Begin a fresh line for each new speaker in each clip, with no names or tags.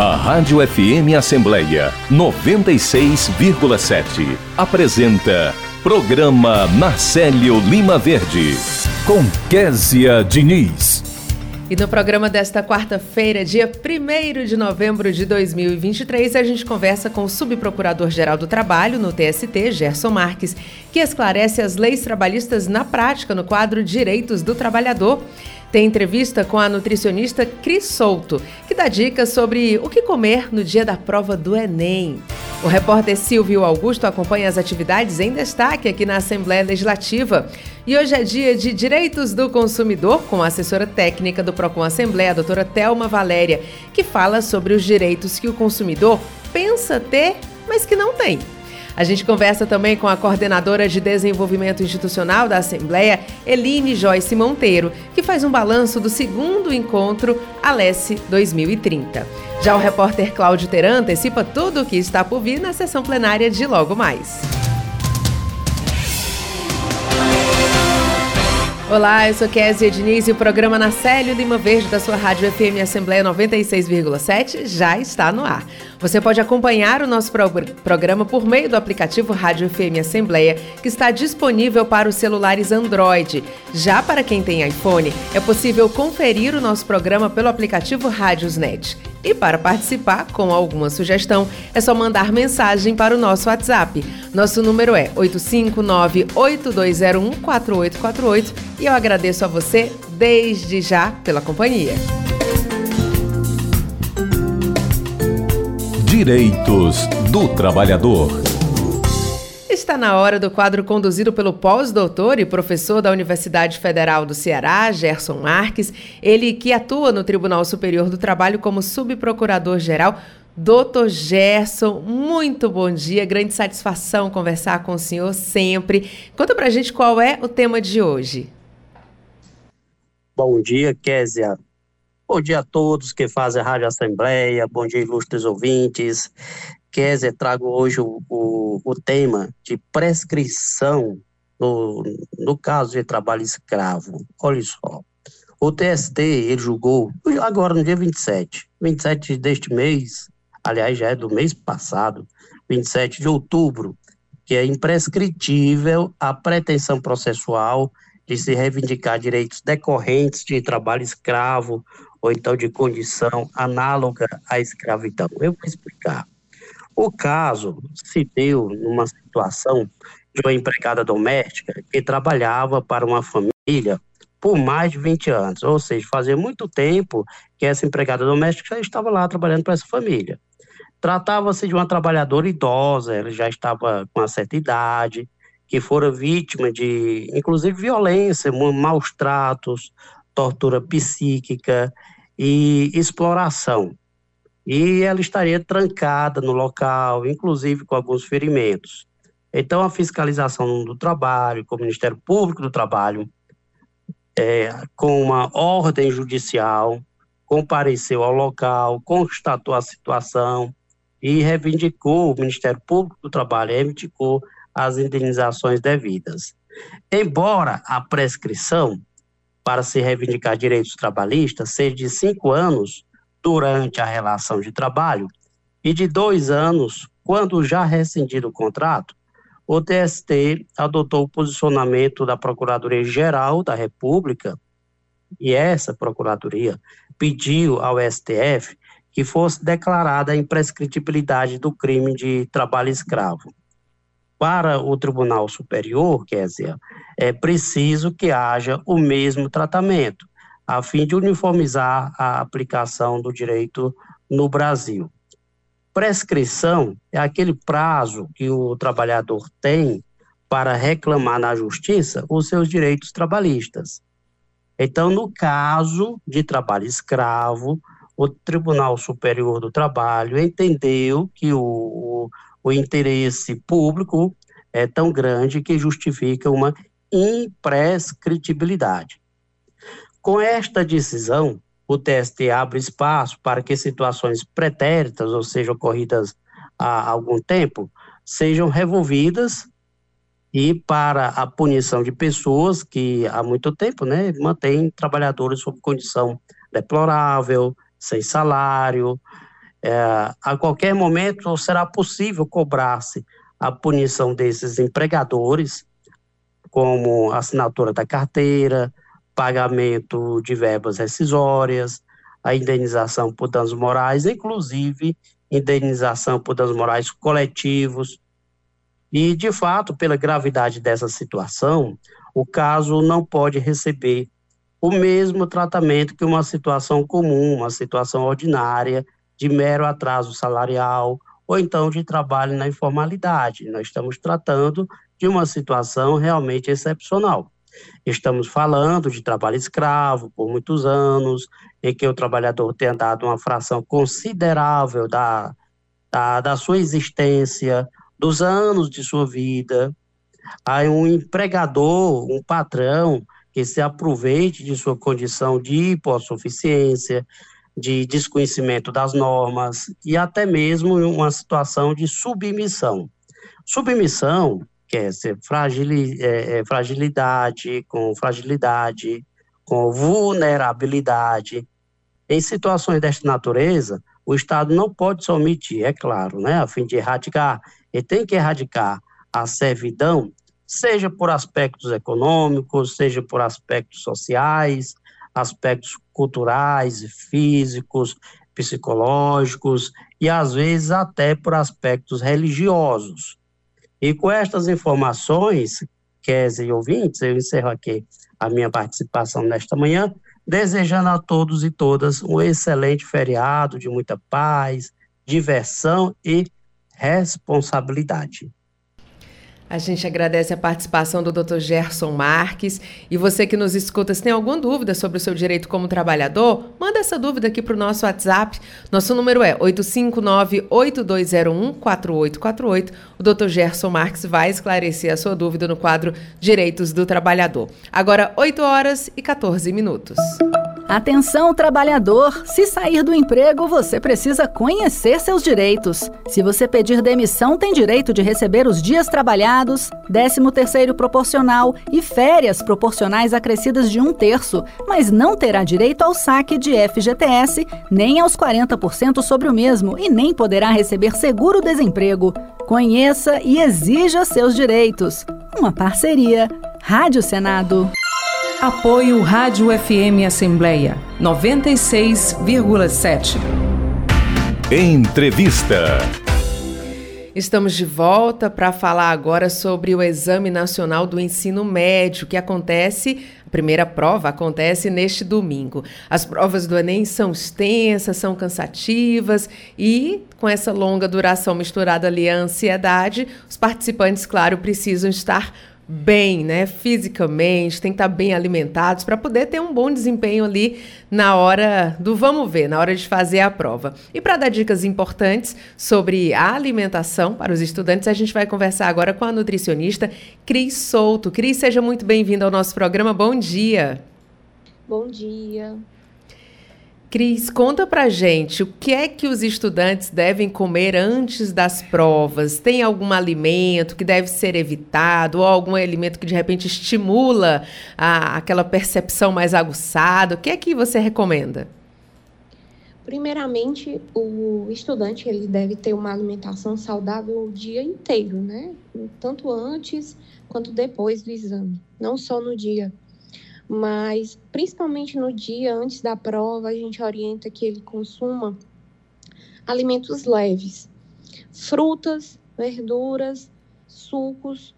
A Rádio FM Assembleia 96,7 apresenta Programa Marcelo Lima Verde com Késia Diniz.
E no programa desta quarta-feira, dia 1 de novembro de 2023, a gente conversa com o Subprocurador-Geral do Trabalho no TST, Gerson Marques, que esclarece as leis trabalhistas na prática no quadro Direitos do Trabalhador. Tem entrevista com a nutricionista Cris Souto, que dá dicas sobre o que comer no dia da prova do Enem. O repórter Silvio Augusto acompanha as atividades em destaque aqui na Assembleia Legislativa. E hoje é dia de Direitos do Consumidor, com a assessora técnica do PROCON Assembleia, a doutora Thelma Valéria, que fala sobre os direitos que o consumidor pensa ter, mas que não tem. A gente conversa também com a coordenadora de desenvolvimento institucional da Assembleia, Eline Joyce Monteiro, que faz um balanço do segundo encontro Alesse 2030. Já o repórter Cláudio Teran antecipa tudo o que está por vir na sessão plenária de logo mais. Olá, eu sou Kézia Diniz e o programa Na Lima Verde da sua Rádio FM Assembleia 96,7 já está no ar. Você pode acompanhar o nosso pro programa por meio do aplicativo Rádio FM Assembleia, que está disponível para os celulares Android. Já para quem tem iPhone, é possível conferir o nosso programa pelo aplicativo Rádiosnet. E para participar com alguma sugestão, é só mandar mensagem para o nosso WhatsApp. Nosso número é 859-8201-4848 e eu agradeço a você desde já pela companhia.
Direitos do Trabalhador.
Está na hora do quadro conduzido pelo pós-doutor e professor da Universidade Federal do Ceará, Gerson Marques, ele que atua no Tribunal Superior do Trabalho como subprocurador-geral. Doutor Gerson, muito bom dia, grande satisfação conversar com o senhor sempre. Conta pra gente qual é o tema de hoje.
Bom dia, Késia. Bom dia a todos que fazem a Rádio Assembleia, bom dia, ilustres ouvintes. Kézia, trago hoje o, o, o, tema de prescrição no, no caso de trabalho escravo. Olha só, o TST, ele julgou, agora no dia 27, 27 deste mês, aliás, já é do mês passado, 27 de outubro, que é imprescritível a pretensão processual de se reivindicar direitos decorrentes de trabalho escravo ou então de condição análoga à escravidão. Eu vou explicar. O caso se deu numa situação de uma empregada doméstica que trabalhava para uma família por mais de 20 anos, ou seja, fazia muito tempo que essa empregada doméstica já estava lá trabalhando para essa família. Tratava-se de uma trabalhadora idosa, ela já estava com uma certa idade, que fora vítima de, inclusive, violência, maus tratos, tortura psíquica e exploração e ela estaria trancada no local, inclusive com alguns ferimentos. Então, a fiscalização do trabalho, com o Ministério Público do Trabalho, é, com uma ordem judicial, compareceu ao local, constatou a situação e reivindicou, o Ministério Público do Trabalho reivindicou as indenizações devidas. Embora a prescrição para se reivindicar direitos trabalhistas seja de cinco anos, durante a relação de trabalho e de dois anos, quando já rescindido o contrato, o TST adotou o posicionamento da Procuradoria-Geral da República e essa Procuradoria pediu ao STF que fosse declarada a imprescritibilidade do crime de trabalho escravo. Para o Tribunal Superior, Kézia, é preciso que haja o mesmo tratamento a fim de uniformizar a aplicação do direito no Brasil. Prescrição é aquele prazo que o trabalhador tem para reclamar na justiça os seus direitos trabalhistas. Então, no caso de trabalho escravo, o Tribunal Superior do Trabalho entendeu que o, o, o interesse público é tão grande que justifica uma imprescritibilidade. Com esta decisão, o TST abre espaço para que situações pretéritas, ou seja, ocorridas há algum tempo, sejam revolvidas e para a punição de pessoas que há muito tempo né, mantêm trabalhadores sob condição deplorável, sem salário, É, a qualquer momento será possível cobrar-se a punição desses empregadores, como assinatura da carteira, pagamento de verbas rescisórias, a indenização por danos morais, inclusive indenização por danos morais coletivos. E, de fato, pela gravidade dessa situação, o caso não pode receber o mesmo tratamento que uma situação comum, uma situação ordinária, de mero atraso salarial ou então de trabalho na informalidade. Nós estamos tratando de uma situação realmente excepcional. Estamos falando de trabalho escravo por muitos anos, em que o trabalhador tenha dado uma fração considerável da, da, da sua existência, dos anos de sua vida. Aí um empregador, um patrão, que se aproveite de sua condição de hipossuficiência, de desconhecimento das normas e até mesmo uma situação de submissão. Submissão quer ser é, é, fragilidade com fragilidade, com vulnerabilidade. Em situações desta natureza, o Estado não pode se omitir, é claro, né, a fim de erradicar, ele tem que erradicar a servidão, seja por aspectos econômicos, seja por aspectos sociais, aspectos culturais, físicos, psicológicos e às vezes até por aspectos religiosos. E com estas informações, Kézia e ouvintes, eu encerro aqui a minha participação nesta manhã, desejando a todos e todas um excelente feriado de muita paz, diversão e responsabilidade.
A gente agradece a participação do Dr. Gerson Marques. E você que nos escuta, se tem alguma dúvida sobre o seu direito como trabalhador, manda essa dúvida aqui para o nosso WhatsApp. Nosso número é 859-8201-4848. O Dr. Gerson Marques vai esclarecer a sua dúvida no quadro Direitos do Trabalhador. Agora, 8 horas e 14 minutos.
Atenção, trabalhador! Se sair do emprego, você precisa conhecer seus direitos. Se você pedir demissão, tem direito de receber os dias trabalhados, 13º proporcional e férias proporcionais acrescidas de um terço, mas não terá direito ao saque de FGTS, nem aos 40% sobre o mesmo e nem poderá receber seguro-desemprego. Conheça e exija seus direitos. Uma parceria. Rádio Senado.
Apoio Rádio FM Assembleia 96,7. Entrevista.
Estamos de volta para falar agora sobre o Exame Nacional do Ensino Médio, que acontece, a primeira prova acontece neste domingo. As provas do Enem são extensas, são cansativas e, com essa longa duração misturada ali à ansiedade, os participantes, claro, precisam estar bem, né, fisicamente, tem que estar bem alimentados para poder ter um bom desempenho ali na hora do vamos ver, na hora de fazer a prova. E para dar dicas importantes sobre a alimentação para os estudantes, a gente vai conversar agora com a nutricionista Cris Souto. Cris, seja muito bem-vinda ao nosso programa. Bom dia.
Bom dia.
Cris, conta pra gente o que é que os estudantes devem comer antes das provas? Tem algum alimento que deve ser evitado ou algum alimento que de repente estimula a, aquela percepção mais aguçada? O que é que você recomenda?
Primeiramente, o estudante ele deve ter uma alimentação saudável o dia inteiro, né? Tanto antes quanto depois do exame, não só no dia mas principalmente no dia antes da prova, a gente orienta que ele consuma alimentos leves, frutas, verduras, sucos,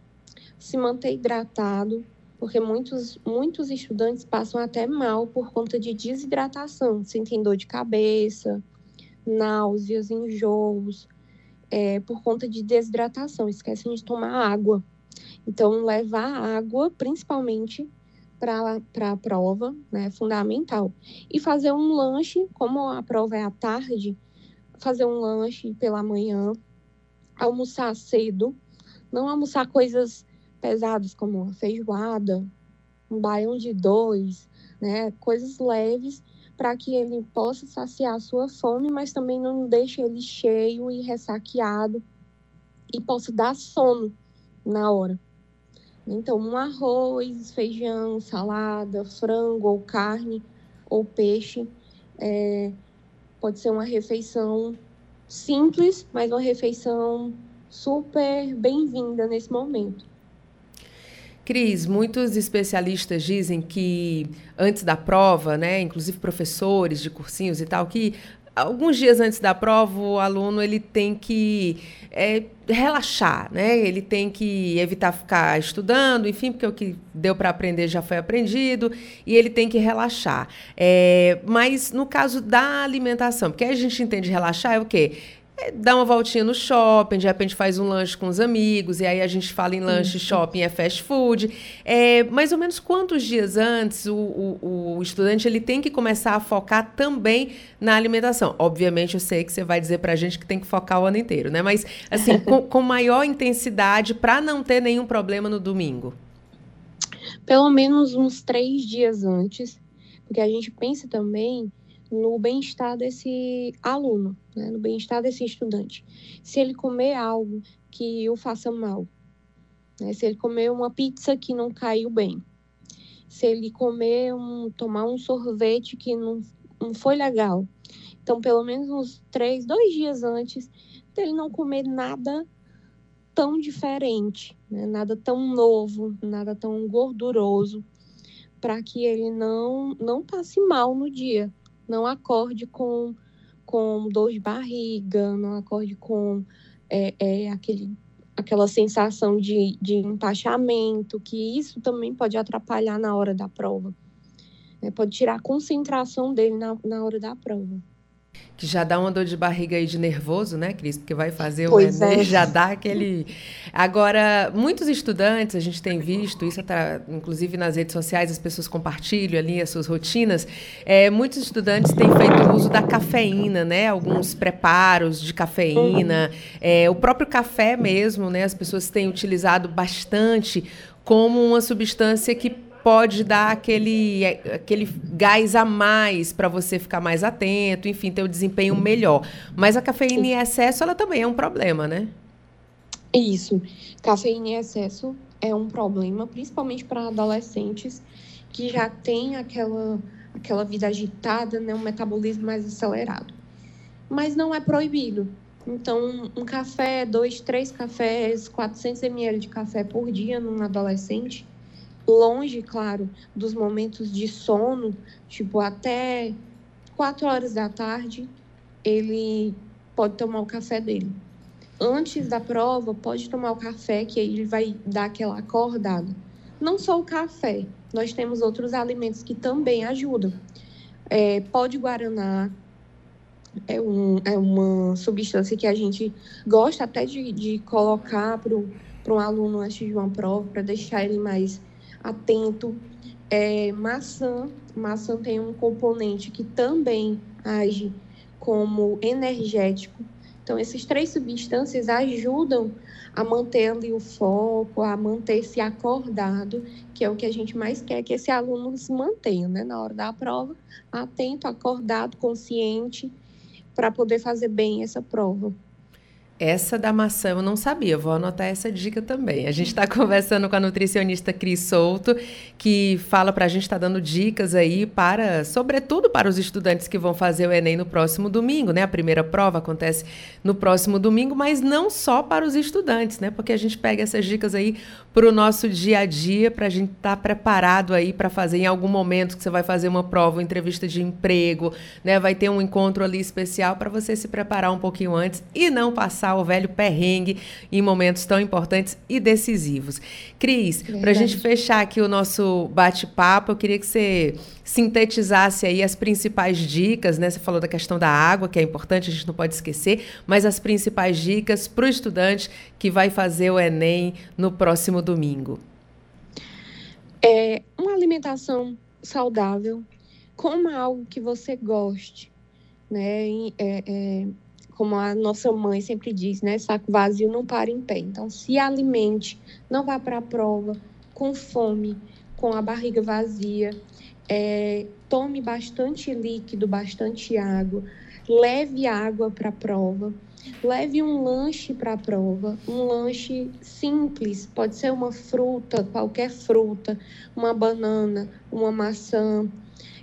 se manter hidratado, porque muitos, muitos estudantes passam até mal por conta de desidratação, sentem dor de cabeça, náuseas, enjoos, é, por conta de desidratação, esquecem de tomar água. Então, levar água, principalmente para a prova, né, fundamental. E fazer um lanche, como a prova é à tarde, fazer um lanche pela manhã, almoçar cedo, não almoçar coisas pesadas como feijoada, um baião de dois, né, coisas leves para que ele possa saciar a sua fome, mas também não deixe ele cheio e ressaqueado e possa dar sono na hora. Então, um arroz, feijão, salada, frango ou carne ou peixe é, pode ser uma refeição simples, mas uma refeição super bem-vinda nesse momento.
Cris, muitos especialistas dizem que antes da prova, né, inclusive professores de cursinhos e tal, que alguns dias antes da prova o aluno ele tem que é, relaxar, né? Ele tem que evitar ficar estudando, enfim, porque o que deu para aprender já foi aprendido e ele tem que relaxar. É, mas no caso da alimentação, porque a gente entende relaxar é o quê? É, dá uma voltinha no shopping, de repente faz um lanche com os amigos, e aí a gente fala em lanche, shopping é fast food. É, mais ou menos quantos dias antes o, o, o, estudante ele tem que começar a focar também na alimentação? Obviamente, eu sei que você vai dizer para a gente que tem que focar o ano inteiro, né? Mas, assim, com, com maior intensidade para não ter nenhum problema no domingo.
Pelo menos uns três dias antes, porque a gente pensa também no bem-estar desse aluno, né, no bem-estar desse estudante. Se ele comer algo que o faça mal, né, se ele comer uma pizza que não caiu bem, se ele comer um, tomar um sorvete que não, não foi legal. Então, pelo menos uns três, dois dias antes dele não comer nada tão diferente, né, nada tão novo, nada tão gorduroso, para que ele não não passe mal no dia não acorde com, com dor de barriga, não acorde com é, é, aquele, aquela sensação de, de empachamento, que isso também pode atrapalhar na hora da prova. É, pode tirar a concentração dele na, na hora da prova
que já dá uma dor de barriga aí de nervoso, né, Cris? Porque vai fazer o pois Enem, é. já dá aquele. Agora, muitos estudantes, a gente tem visto, isso tá, inclusive nas redes sociais, as pessoas compartilham ali as suas rotinas. É, muitos estudantes têm feito uso da cafeína, né? Alguns preparos de cafeína. É, o próprio café mesmo, né? As pessoas têm utilizado bastante como uma substância que pode dar aquele, aquele gás a mais para você ficar mais atento, enfim, ter um desempenho melhor. Mas a cafeína em excesso, ela também é um problema, né?
Isso. Cafeína em excesso é um problema, principalmente para adolescentes que já têm aquela, aquela vida agitada, né, um metabolismo mais acelerado. Mas não é proibido. Então, um café, dois, três cafés, 400 ml de café por dia num adolescente longe, claro, dos momentos de sono, tipo até quatro horas da tarde, ele pode tomar o café dele. Antes da prova, pode tomar o café, que aí ele vai dar aquela acordada. Não só o café, nós temos outros alimentos que também ajudam. É, pó de guaraná é, um, é uma substância que a gente gosta até de, de colocar para um aluno antes de uma prova, para deixar ele mais atento. É, maçã, maçã tem um componente que também age como energético. Então, essas três substâncias ajudam a manter ali o foco, a manter-se acordado, que é o que a gente mais quer que esse aluno se mantenha, né, na hora da prova, atento, acordado, consciente, para poder fazer bem essa prova.
Essa da maçã eu não sabia, vou anotar essa dica também. A gente está conversando com a nutricionista Cris Souto, que fala para a gente, está dando dicas aí para, sobretudo para os estudantes que vão fazer o Enem no próximo domingo, né? A primeira prova acontece no próximo domingo, mas não só para os estudantes, né? Porque a gente pega essas dicas aí para o nosso dia a dia, para a gente estar tá preparado aí para fazer em algum momento que você vai fazer uma prova, uma entrevista de emprego, né? Vai ter um encontro ali especial para você se preparar um pouquinho antes e não passar o velho perrengue em momentos tão importantes e decisivos. Cris, para a gente fechar aqui o nosso bate-papo, eu queria que você sintetizasse aí as principais dicas, né? Você falou da questão da água, que é importante, a gente não pode esquecer, mas as principais dicas para o estudante que vai fazer o Enem no próximo domingo.
É uma alimentação saudável, coma algo que você goste, né? É, é, como a nossa mãe sempre diz, né? Saco vazio não para em pé. Então, se alimente, não vá para a prova com fome, com a barriga vazia. É, tome bastante líquido, bastante água. Leve água para a prova. Leve um lanche para a prova, um lanche simples, pode ser uma fruta, qualquer fruta, uma banana, uma maçã,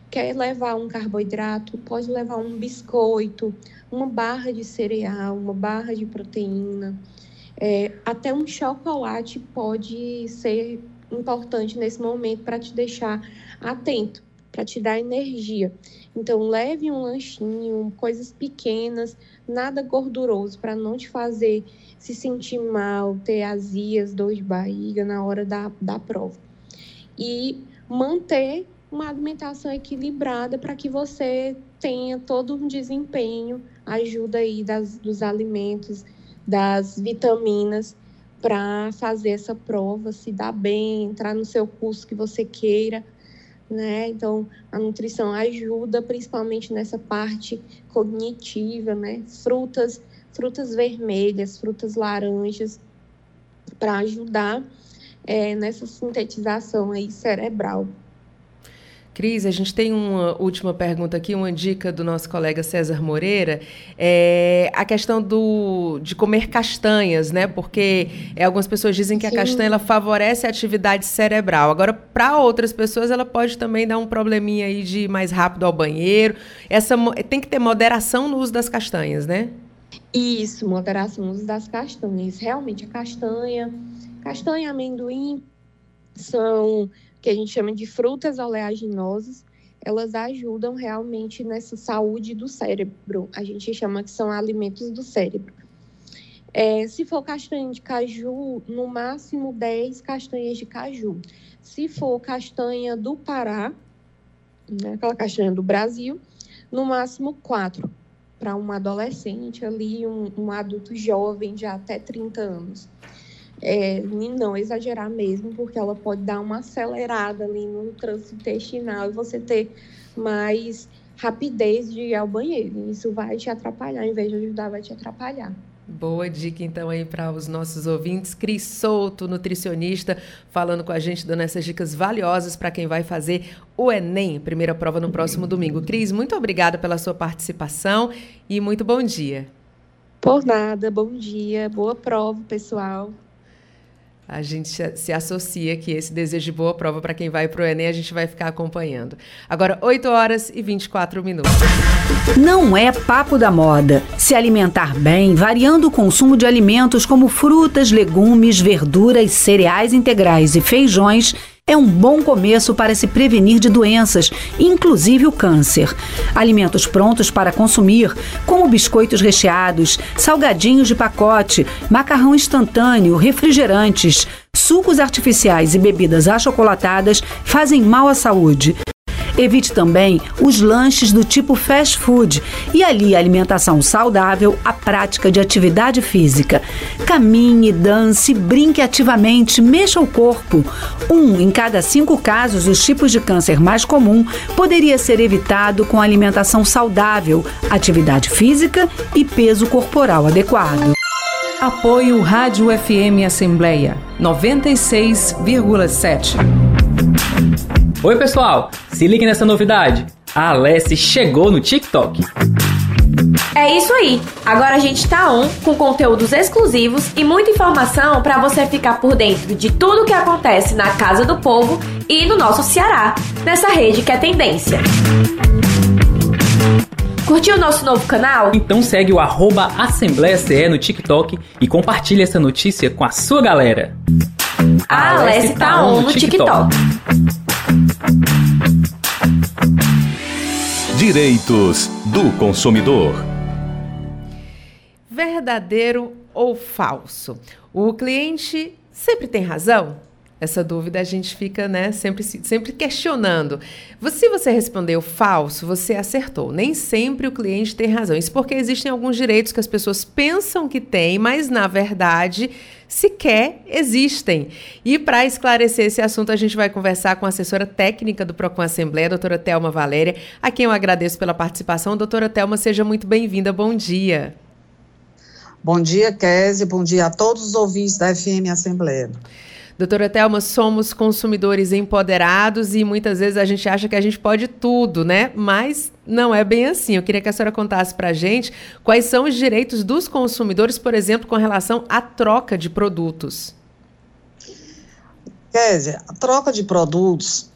quer levar um carboidrato, pode levar um biscoito, uma barra de cereal, uma barra de proteína. É, até um chocolate pode ser importante nesse momento para te deixar atento, para te dar energia. Então, leve um lanchinho, coisas pequenas, nada gorduroso, para não te fazer se sentir mal, ter azias, dor de barriga na hora da, da prova. E manter uma alimentação equilibrada para que você tenha todo um desempenho, ajuda aí das, dos alimentos, das vitaminas para fazer essa prova, se dar bem, entrar no seu curso que você queira, né? Então, a nutrição ajuda principalmente nessa parte cognitiva, né? Frutas, frutas vermelhas, frutas laranjas, para ajudar é, nessa sintetização aí cerebral.
Cris, a gente tem uma última pergunta aqui, uma dica do nosso colega César Moreira, é a questão do, de comer castanhas, né? Porque é, algumas pessoas dizem que Sim. a castanha ela favorece a atividade cerebral. Agora, para outras pessoas, ela pode também dar um probleminha aí de ir mais rápido ao banheiro. Essa tem que ter moderação no uso das castanhas, né?
Isso, moderação no uso das castanhas. Realmente, a castanha, castanha e amendoim são que a gente chama de frutas oleaginosas, elas ajudam realmente nessa saúde do cérebro. A gente chama que são alimentos do cérebro. É, se for castanha de caju, no máximo 10 castanhas de caju. Se for castanha do Pará, né, aquela castanha do Brasil, no máximo 4 para um adolescente ali, um, um adulto jovem de até 30 anos é, não exagerar mesmo, porque ela pode dar uma acelerada ali no trânsito intestinal e você ter mais rapidez de ir ao banheiro. Isso vai te atrapalhar, em vez de ajudar, vai te atrapalhar.
Boa dica, então, aí para os nossos ouvintes. Cris Souto, nutricionista, falando com a gente, dando essas dicas valiosas para quem vai fazer o Enem, primeira prova no próximo domingo. Cris, muito obrigada pela sua participação e muito bom dia.
Por nada, bom dia, boa prova, pessoal
a gente se associa que esse desejo de boa prova para quem vai para o Enem, a gente vai ficar acompanhando. Agora, 8 horas e 24 minutos.
Não é papo da moda. Se alimentar bem, variando o consumo de alimentos como frutas, legumes, verduras, cereais integrais e feijões é um bom começo para se prevenir de doenças, inclusive o câncer. Alimentos prontos para consumir, como biscoitos recheados, salgadinhos de pacote, macarrão instantâneo, refrigerantes, sucos artificiais e bebidas achocolatadas fazem mal à saúde. Evite também os lanches do tipo fast food e ali a alimentação saudável, a prática de atividade física. Caminhe, dance, brinque ativamente, mexa o corpo. Um em cada cinco casos, os tipos de câncer mais comum poderia ser evitado com alimentação saudável, atividade física e peso corporal adequado. Apoio Rádio FM Assembleia 96,7.
Oi, pessoal! Se ligue nessa novidade. A Alessi chegou no TikTok.
É isso aí. Agora a gente tá on com conteúdos exclusivos e muita informação para você ficar por dentro de tudo que acontece na Casa do Povo e no nosso Ceará, nessa rede que é tendência. Curtiu o nosso novo canal?
Então segue o arroba Assembleia CE no TikTok e compartilhe essa notícia com a sua galera.
A Alessi tá on no TikTok.
Direitos do consumidor.
Verdadeiro ou falso? O cliente sempre tem razão? Essa dúvida a gente fica, né, sempre, sempre questionando. Se você respondeu falso, você acertou. Nem sempre o cliente tem razão. Isso porque existem alguns direitos que as pessoas pensam que têm, mas na verdade sequer existem. E para esclarecer esse assunto, a gente vai conversar com a assessora técnica do Procon Assembleia, a doutora Thelma Valéria, a quem eu agradeço pela participação. Doutora Thelma, seja muito bem-vinda. Bom dia.
Bom dia, Kézia. Bom dia a todos os ouvintes da FM Assembleia.
Doutora Thelma, somos consumidores empoderados e muitas vezes a gente acha que a gente pode tudo, né? Mas não é bem assim. Eu queria que a senhora contasse para a gente quais são os direitos dos consumidores, por exemplo, com relação à troca de produtos.
Kézia, a troca de produtos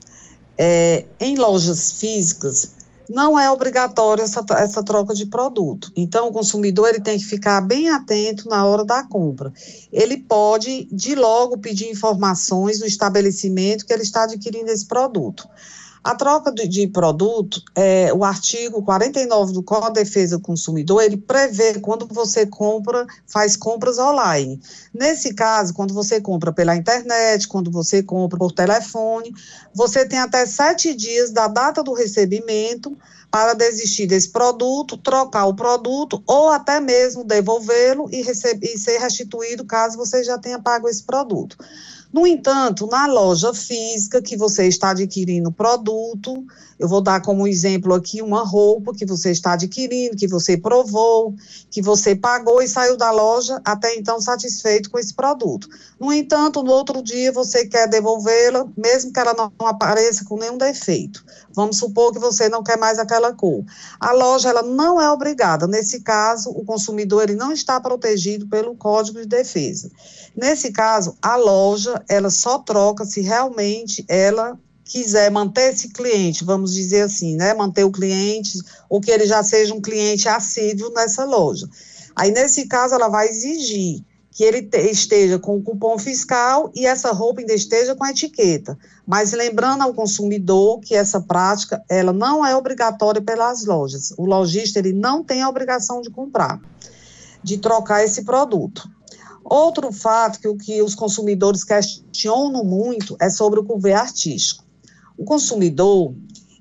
é, em lojas físicas, não é obrigatório essa, essa troca de produto. Então, o consumidor ele tem que ficar bem atento na hora da compra. Ele pode, de logo, pedir informações do estabelecimento que ele está adquirindo esse produto. A troca de, de produto, é, o artigo 49 do Código de Defesa do Consumidor, ele prevê quando você compra, faz compras online. Nesse caso, quando você compra pela internet, quando você compra por telefone, você tem até sete dias da data do recebimento para desistir desse produto, trocar o produto ou até mesmo devolvê-lo e, e ser restituído caso você já tenha pago esse produto. No entanto, na loja física que você está adquirindo produto, eu vou dar como exemplo aqui uma roupa que você está adquirindo, que você provou, que você pagou e saiu da loja até então satisfeito com esse produto. No entanto, no outro dia você quer devolvê-la, mesmo que ela não apareça com nenhum defeito. Vamos supor que você não quer mais aquela cor. A loja ela não é obrigada. Nesse caso, o consumidor ele não está protegido pelo Código de Defesa. Nesse caso, a loja, ela só troca se realmente ela quiser manter esse cliente, vamos dizer assim, né, manter o cliente, ou que ele já seja um cliente assíduo nessa loja. Aí, nesse caso, ela vai exigir que ele esteja com o cupom fiscal e essa roupa ainda esteja com a etiqueta. Mas lembrando ao consumidor que essa prática, ela não é obrigatória pelas lojas. O lojista, ele não tem a obrigação de comprar, de trocar esse produto. Outro fato que que os consumidores questionam muito é sobre o cuvê artístico. O consumidor,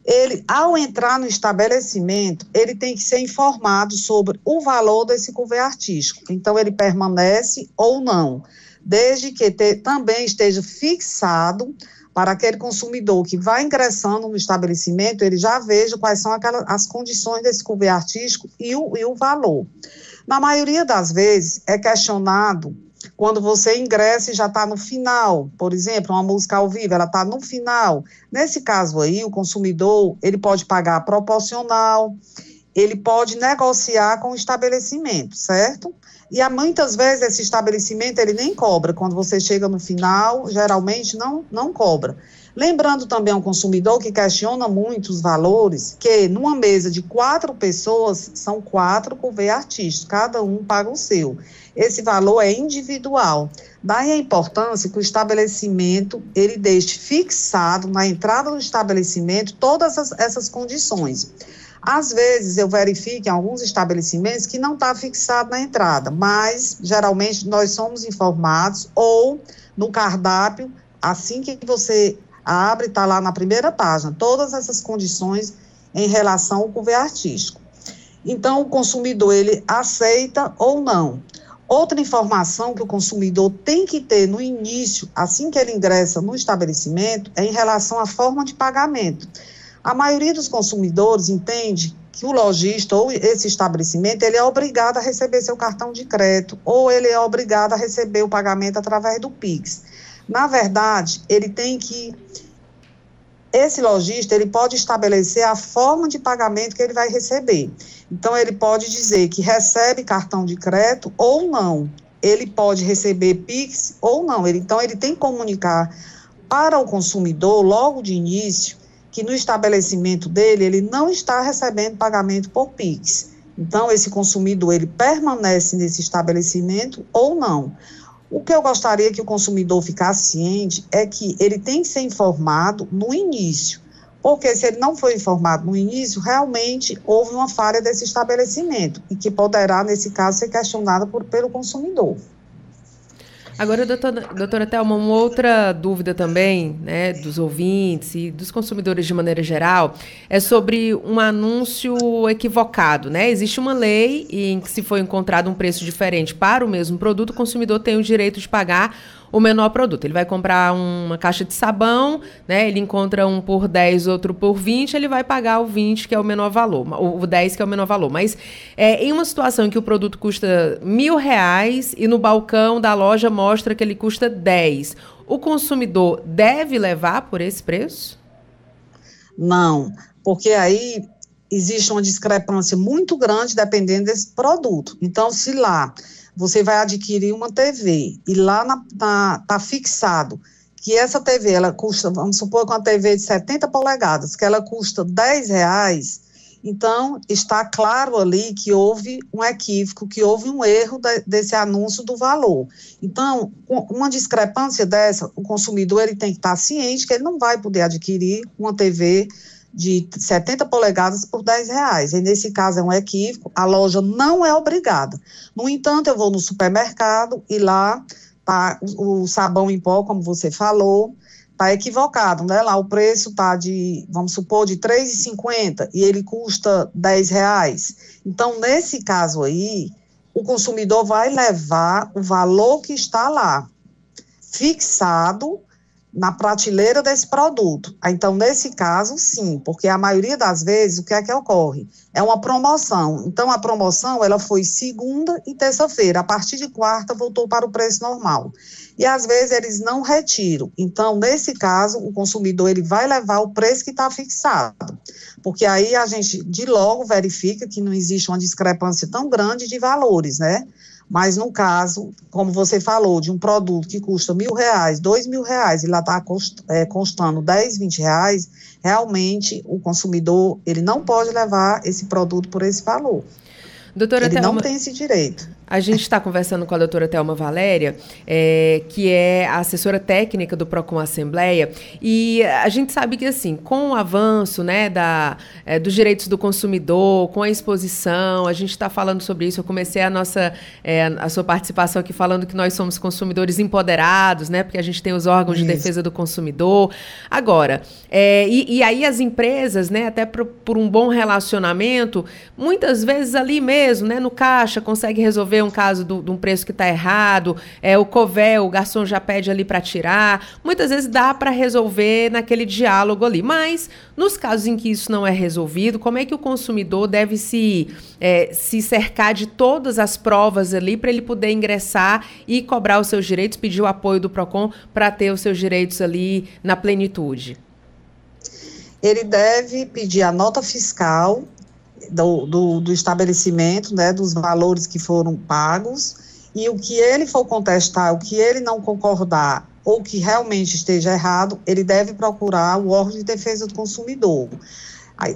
ele, ao entrar no estabelecimento, ele tem que ser informado sobre o valor desse cuvê artístico. Então, ele permanece ou não, desde que te, também esteja fixado para aquele consumidor que vai ingressando no estabelecimento, ele já veja quais são aquelas, as condições desse cuvê artístico e o, e o valor. Na maioria das vezes, é questionado quando você ingressa e já está no final, por exemplo, uma música ao vivo, ela está no final. Nesse caso aí, o consumidor, ele pode pagar proporcional, ele pode negociar com o estabelecimento, certo? E há muitas vezes esse estabelecimento ele nem cobra. Quando você chega no final, geralmente não, não cobra. Lembrando também ao consumidor que questiona muito os valores, que numa mesa de quatro pessoas, são quatro cuvê artísticos, cada um paga o seu. Esse valor é individual. Daí a importância que o estabelecimento, ele deixe fixado na entrada do estabelecimento todas essas, essas condições. Às vezes eu verifico em alguns estabelecimentos que não está fixado na entrada, mas geralmente nós somos informados ou no cardápio, assim que você abre, está lá na primeira página, todas essas condições em relação ao cover artístico. Então, o consumidor, ele aceita ou não. Outra informação que o consumidor tem que ter no início, assim que ele ingressa no estabelecimento, é em relação à forma de pagamento. A maioria dos consumidores entende que o lojista ou esse estabelecimento ele é obrigado a receber seu cartão de crédito ou ele é obrigado a receber o pagamento através do Pix. Na verdade, ele tem que esse lojista ele pode estabelecer a forma de pagamento que ele vai receber. Então ele pode dizer que recebe cartão de crédito ou não. Ele pode receber Pix ou não. Ele, então ele tem que comunicar para o consumidor logo de início que no estabelecimento dele ele não está recebendo pagamento por Pix. Então esse consumidor ele permanece nesse estabelecimento ou não. O que eu gostaria que o consumidor ficasse ciente é que ele tem que ser informado no início, porque se ele não foi informado no início, realmente houve uma falha desse estabelecimento e que poderá, nesse caso, ser questionada por, pelo consumidor.
Agora, doutora, doutora Thelma, uma outra dúvida também, né, dos ouvintes e dos consumidores de maneira geral, é sobre um anúncio equivocado, né? Existe uma lei em que se for encontrado um preço diferente para o mesmo produto, o consumidor tem o direito de pagar o menor produto. Ele vai comprar uma caixa de sabão, né? Ele encontra um por 10, outro por 20, ele vai pagar o 20, que é o menor valor, o 10, que é o menor valor. Mas é, em uma situação em que o produto custa mil reais e no balcão da loja mostra que ele custa 10, o consumidor deve levar por esse preço?
Não, porque aí existe uma discrepância muito grande dependendo desse produto. Então, se lá você vai adquirir uma TV e lá está fixado que essa TV, ela custa, vamos supor que uma TV de 70 polegadas, que ela custa 10 reais, então está claro ali que houve um equívoco, que houve um erro de, desse anúncio do valor. Então, uma discrepância dessa, o consumidor ele tem que estar ciente que ele não vai poder adquirir uma TV de 70 polegadas por 10 reais. E nesse caso é um equívoco, a loja não é obrigada. No entanto, eu vou no supermercado e lá tá o, sabão em pó, como você falou, tá equivocado, né? Lá o preço tá de, vamos supor, de R$ 3,50 e ele custa R$ reais. Então, nesse caso aí, o consumidor vai levar o valor que está lá, fixado na prateleira desse produto. Então, nesse caso, sim, porque a maioria das vezes, o que é que ocorre? É uma promoção. Então, a promoção, ela foi segunda e terça-feira. A partir de quarta, voltou para o preço normal. E, às vezes, eles não retiram. Então, nesse caso, o consumidor, ele vai levar o preço que está fixado. Porque aí a gente, de logo, verifica que não existe uma discrepância tão grande de valores, né? Mas no caso, como você falou, de um produto que custa mil reais, dois mil reais, e lá está é, constando 10, 20 reais, realmente o consumidor ele não pode levar esse produto por esse valor.
Doutora
ele não tem esse direito.
A gente está conversando com a doutora Thelma Valéria, é, que é a assessora técnica do PROCON Assembleia, e a gente sabe que, assim, com o avanço né, da, é, dos direitos do consumidor, com a exposição, a gente está falando sobre isso, eu comecei a nossa, é, a sua participação aqui falando que nós somos consumidores empoderados, né, porque a gente tem os órgãos isso. de defesa do consumidor. Agora, é, e, e, aí as empresas, né, até por, por um bom relacionamento, muitas vezes ali mesmo, né, no caixa, consegue resolver um caso de um preço que está errado, é o covel, o garçom já pede ali para tirar. Muitas vezes dá para resolver naquele diálogo ali. Mas, nos casos em que isso não é resolvido, como é que o consumidor deve se, é, se cercar de todas as provas ali para ele poder ingressar e cobrar os seus direitos, pedir o apoio do PROCON para ter os seus direitos ali na plenitude?
Ele deve pedir a nota fiscal do, do, do estabelecimento, né, dos valores que foram pagos, e o que ele for contestar, o que ele não concordar ou que realmente esteja errado, ele deve procurar o órgão de defesa do consumidor.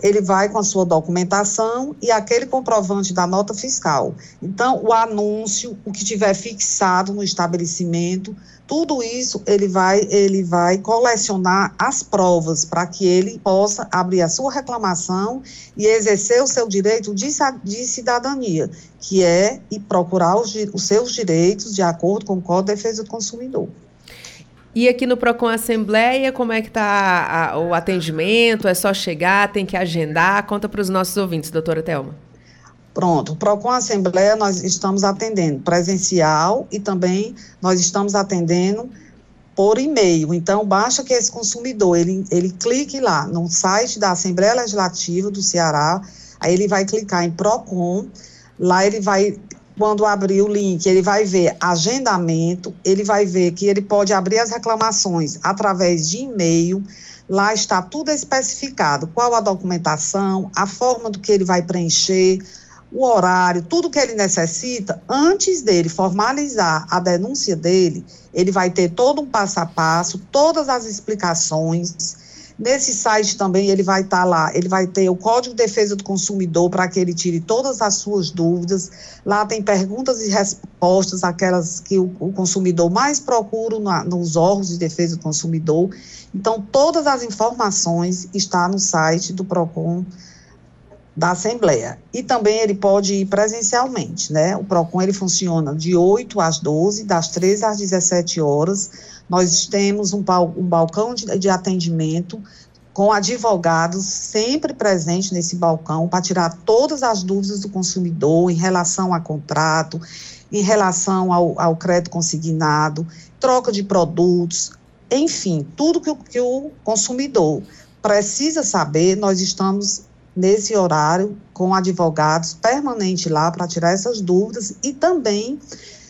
Ele vai com a sua documentação e aquele comprovante da nota fiscal. Então, o anúncio, o que tiver fixado no estabelecimento, tudo isso ele vai, ele vai colecionar as provas para que ele possa abrir a sua reclamação e exercer o seu direito de, de cidadania, que é e procurar os, os seus direitos de acordo com o Código de Defesa do Consumidor.
E aqui no Procon Assembleia, como é que está o atendimento? É só chegar, tem que agendar? Conta para os nossos ouvintes, doutora Thelma.
Pronto, o Procon Assembleia nós estamos atendendo presencial e também nós estamos atendendo por e-mail. Então, basta que esse consumidor, ele, ele clique lá no site da Assembleia Legislativa do Ceará, aí ele vai clicar em Procon, lá ele vai quando abrir o link, ele vai ver agendamento, ele vai ver que ele pode abrir as reclamações através de e-mail. Lá está tudo especificado, qual a documentação, a forma do que ele vai preencher, o horário, tudo que ele necessita. Antes dele formalizar a denúncia dele, ele vai ter todo um passo a passo, todas as explicações Nesse site também ele vai estar tá lá, ele vai ter o Código de Defesa do Consumidor para que ele tire todas as suas dúvidas. Lá tem perguntas e respostas, aquelas que o, o consumidor mais procura na, nos órgãos de defesa do consumidor. Então, todas as informações estão no site do PROCON da Assembleia. E também ele pode ir presencialmente, né? O PROCON ele funciona de 8 às 12, das 13 às 17 horas nós temos um, um balcão de, de atendimento com advogados sempre presentes nesse balcão para tirar todas as dúvidas do consumidor em relação a contrato, em relação ao, ao crédito consignado, troca de produtos, enfim, tudo que que o consumidor precisa saber, nós estamos nesse horário com advogados permanentes lá para tirar essas dúvidas e também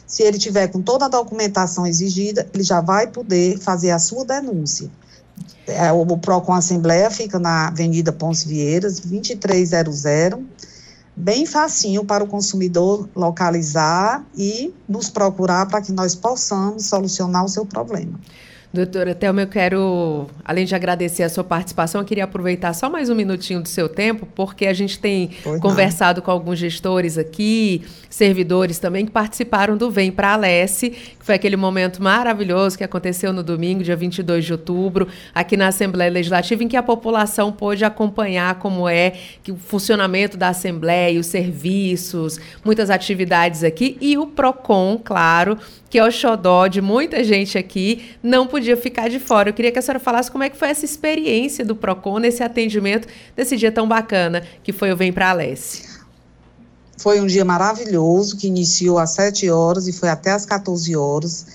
se ele tiver com toda a documentação exigida, ele já vai poder fazer a sua denúncia. É, o, o PROCON Assembleia fica na Avenida Ponce Vieiras, 2300, bem facinho para o consumidor localizar e nos procurar para que nós possamos solucionar o seu problema.
Doutora Thelma, eu quero, além de agradecer a sua participação, eu queria aproveitar só mais um minutinho do seu tempo, porque a gente tem Foi conversado com alguns gestores aqui, servidores também, que participaram do Vem para a Alesse, que foi aquele momento maravilhoso que aconteceu no domingo, dia 22 de outubro, aqui na Assembleia Legislativa, em que a população pôde acompanhar como é que o funcionamento da Assembleia, os serviços, muitas atividades aqui, e o PROCON, claro, que é o xodó de muita gente aqui, não podia ficar de fora. Eu queria que a senhora falasse como é que foi essa experiência do PROCON nesse atendimento desse dia tão bacana que foi o Vem para a Alesse.
Foi um dia maravilhoso que iniciou às 7 horas e foi até às 14 horas.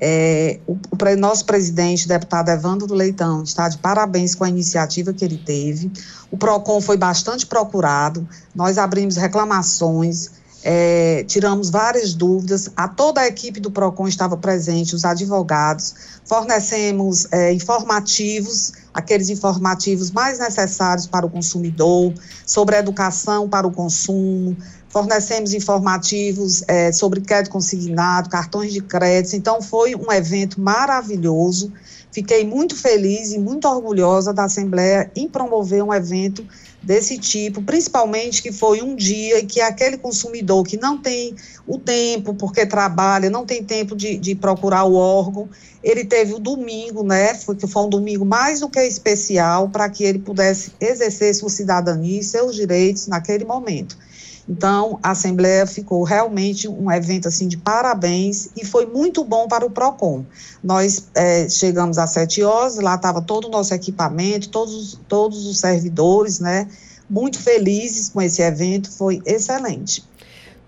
É, o, o, nosso presidente, deputado Evandro Leitão, está de parabéns com a iniciativa que ele teve. O PROCON foi bastante procurado, nós abrimos reclamações, é, tiramos várias dúvidas, a toda a equipe do PROCON estava presente, os advogados, fornecemos é, informativos, aqueles informativos mais necessários para o consumidor, sobre educação para o consumo, fornecemos informativos é, sobre crédito consignado, cartões de crédito, então foi um evento maravilhoso, fiquei muito feliz e muito orgulhosa da Assembleia em promover um evento desse tipo, principalmente que foi um dia que aquele consumidor que não tem o tempo, porque trabalha, não tem tempo de, de procurar o órgão, ele teve o domingo, né, foi, foi um domingo mais do que especial para que ele pudesse exercer sua cidadania e seus direitos naquele momento. Então, a Assembleia ficou realmente um evento assim de parabéns e foi muito bom para o PROCON. Nós é, chegamos às sete horas, lá estava todo o nosso equipamento, todos, todos os servidores, né? Muito felizes com esse evento, foi excelente.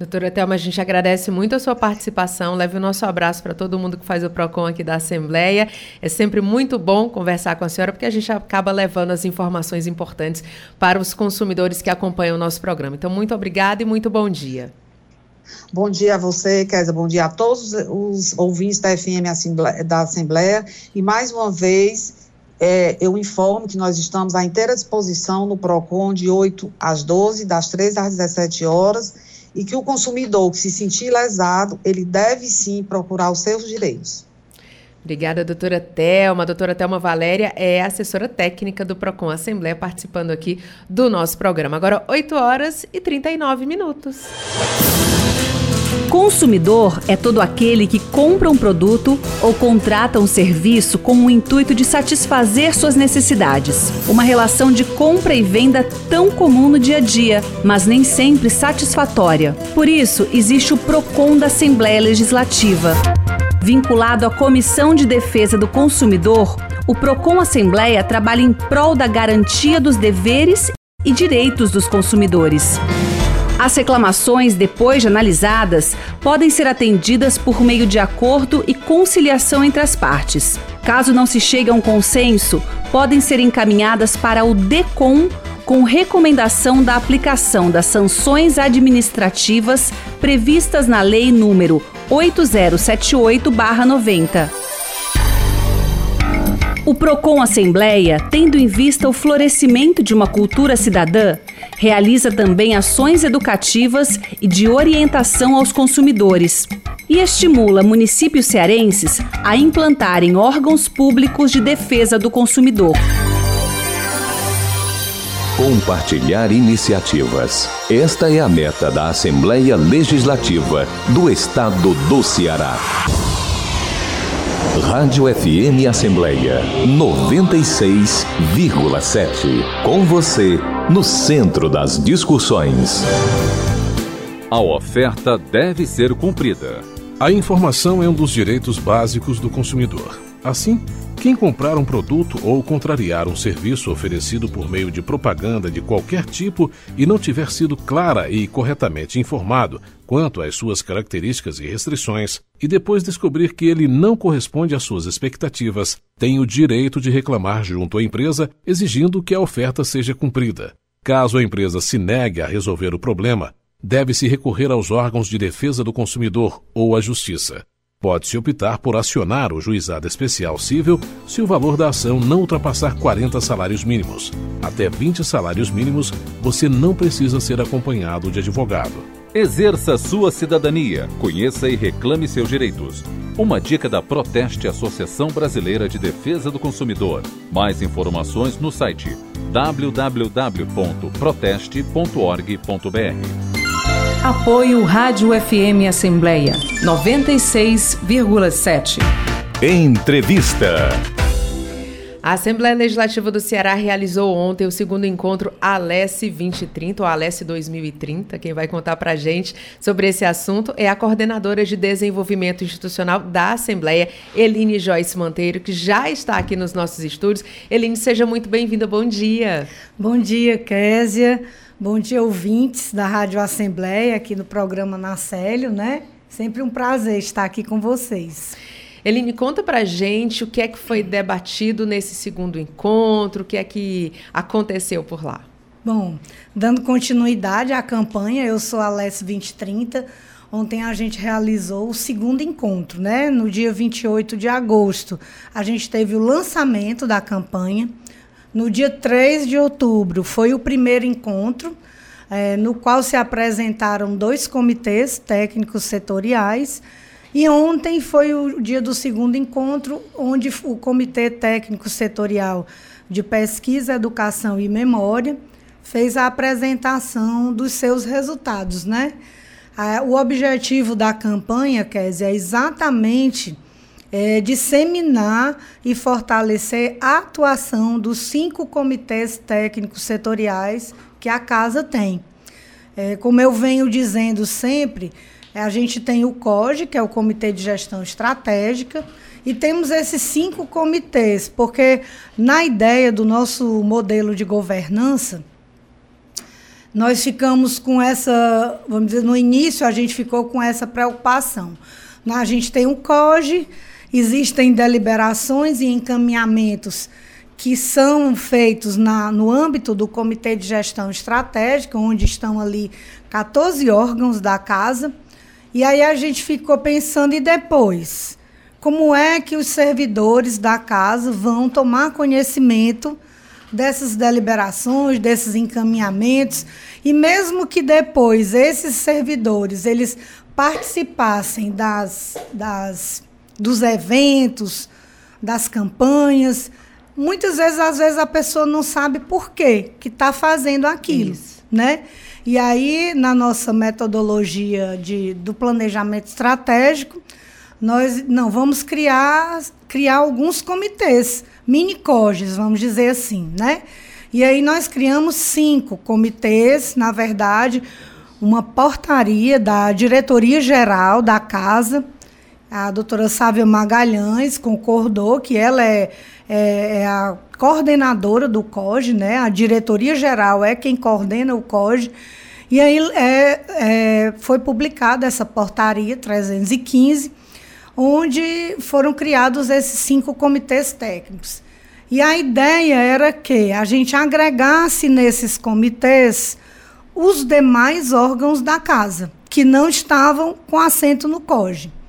Doutora Thelma, a gente agradece muito a sua participação. Leve o nosso abraço para todo mundo que faz o PROCON aqui da Assembleia. É sempre muito bom conversar com a senhora, porque a gente acaba levando as informações importantes para os consumidores que acompanham o nosso programa. Então, muito obrigada e muito bom dia.
Bom dia a você, Kézia. Bom dia a todos os ouvintes da FM da Assembleia. E mais uma vez, é, eu informo que nós estamos à inteira disposição no PROCON de 8 às 12, das 13 às 17 horas e que o consumidor que se sentir lesado, ele deve sim procurar os seus direitos.
Obrigada, doutora Thelma. Doutora Thelma Valéria é assessora técnica do PROCON Assembleia, participando aqui do nosso programa. Agora, 8 horas e 39 minutos.
Consumidor é todo aquele que compra um produto ou contrata um serviço com o intuito de satisfazer suas necessidades. Uma relação de compra e venda tão comum no dia a dia, mas nem sempre satisfatória. Por isso, existe o PROCON da Assembleia Legislativa. Vinculado à Comissão de Defesa do Consumidor, o PROCON Assembleia trabalha em prol da garantia dos deveres e direitos dos consumidores. As reclamações, depois de analisadas, podem ser atendidas por meio de acordo e conciliação entre as partes. Caso não se chegue a um consenso, podem ser encaminhadas para o DECOM com recomendação da aplicação das sanções administrativas previstas na Lei número 8078-90. O Procon Assembleia, tendo em vista o florescimento de uma cultura cidadã, realiza também ações educativas e de orientação aos consumidores e estimula municípios cearenses a implantarem órgãos públicos de defesa do consumidor.
Compartilhar iniciativas. Esta é a meta da Assembleia Legislativa do Estado do Ceará. Rádio FM Assembleia 96,7. Com você, no centro das discussões.
A oferta deve ser cumprida. A informação é um dos direitos básicos do consumidor. Assim, quem comprar um produto ou contrariar um serviço oferecido por meio de propaganda de qualquer tipo e não tiver sido clara e corretamente informado quanto às suas características e restrições, e depois descobrir que ele não corresponde às suas expectativas, tem o direito de reclamar junto à empresa, exigindo que a oferta seja cumprida. Caso a empresa se negue a resolver o problema, deve-se recorrer aos órgãos de defesa do consumidor ou à justiça. Pode-se optar por acionar o juizado especial civil se o valor da ação não ultrapassar 40 salários mínimos. Até 20 salários mínimos, você não precisa ser acompanhado de advogado.
Exerça sua cidadania, conheça e reclame seus direitos.
Uma dica da Proteste Associação Brasileira de Defesa do Consumidor. Mais informações no site www.proteste.org.br.
Apoio Rádio FM Assembleia 96,7.
Entrevista.
A Assembleia Legislativa do Ceará realizou ontem o segundo encontro Alesse 2030, ou Alesse 2030. Quem vai contar para a gente sobre esse assunto é a coordenadora de desenvolvimento institucional da Assembleia, Eline Joyce Monteiro, que já está aqui nos nossos estúdios. Eline, seja muito bem-vinda. Bom dia.
Bom dia, Késia. Bom dia, ouvintes da Rádio Assembleia, aqui no programa Nacélio, né? Sempre um prazer estar aqui com vocês.
Eline, conta pra gente o que é que foi debatido nesse segundo encontro, o que é que aconteceu por lá.
Bom, dando continuidade à campanha, eu sou a Aless 2030. Ontem a gente realizou o segundo encontro, né? No dia 28 de agosto, a gente teve o lançamento da campanha. No dia 3 de outubro foi o primeiro encontro, é, no qual se apresentaram dois comitês técnicos setoriais e ontem foi o dia do segundo encontro, onde o Comitê Técnico Setorial de Pesquisa, Educação e Memória fez a apresentação dos seus resultados, né? O objetivo da campanha, Kézia, é exatamente é, disseminar e fortalecer a atuação dos cinco comitês técnicos setoriais que a casa tem. É, como eu venho dizendo sempre, a gente tem o COGE, que é o Comitê de Gestão Estratégica, e temos esses cinco comitês, porque na ideia do nosso modelo de governança, nós ficamos com essa, vamos dizer, no início a gente ficou com essa preocupação. A gente tem o COGE, existem deliberações e encaminhamentos que são feitos na, no âmbito do Comitê de Gestão Estratégica, onde estão ali 14 órgãos da casa. E aí a gente ficou pensando, e depois? Como é que os servidores da casa vão tomar conhecimento dessas deliberações, desses encaminhamentos? E mesmo que depois esses servidores eles participassem das, das, dos eventos, das campanhas, muitas vezes, às vezes, a pessoa não sabe por quê que está fazendo aquilo. Isso. Né? E aí, na nossa metodologia de, do planejamento estratégico, nós não vamos criar, criar alguns comitês, mini COGES, vamos dizer assim, né? E aí nós criamos cinco comitês, na verdade, uma portaria da diretoria geral da casa. A doutora Sávia Magalhães concordou que ela é, é, é a coordenadora do COGE, né? A diretoria geral é quem coordena o COGE. E aí é, é, foi publicada essa portaria 315, onde foram criados esses cinco comitês técnicos. E a ideia era que a gente agregasse nesses comitês os demais órgãos da casa, que não estavam com assento no COGE.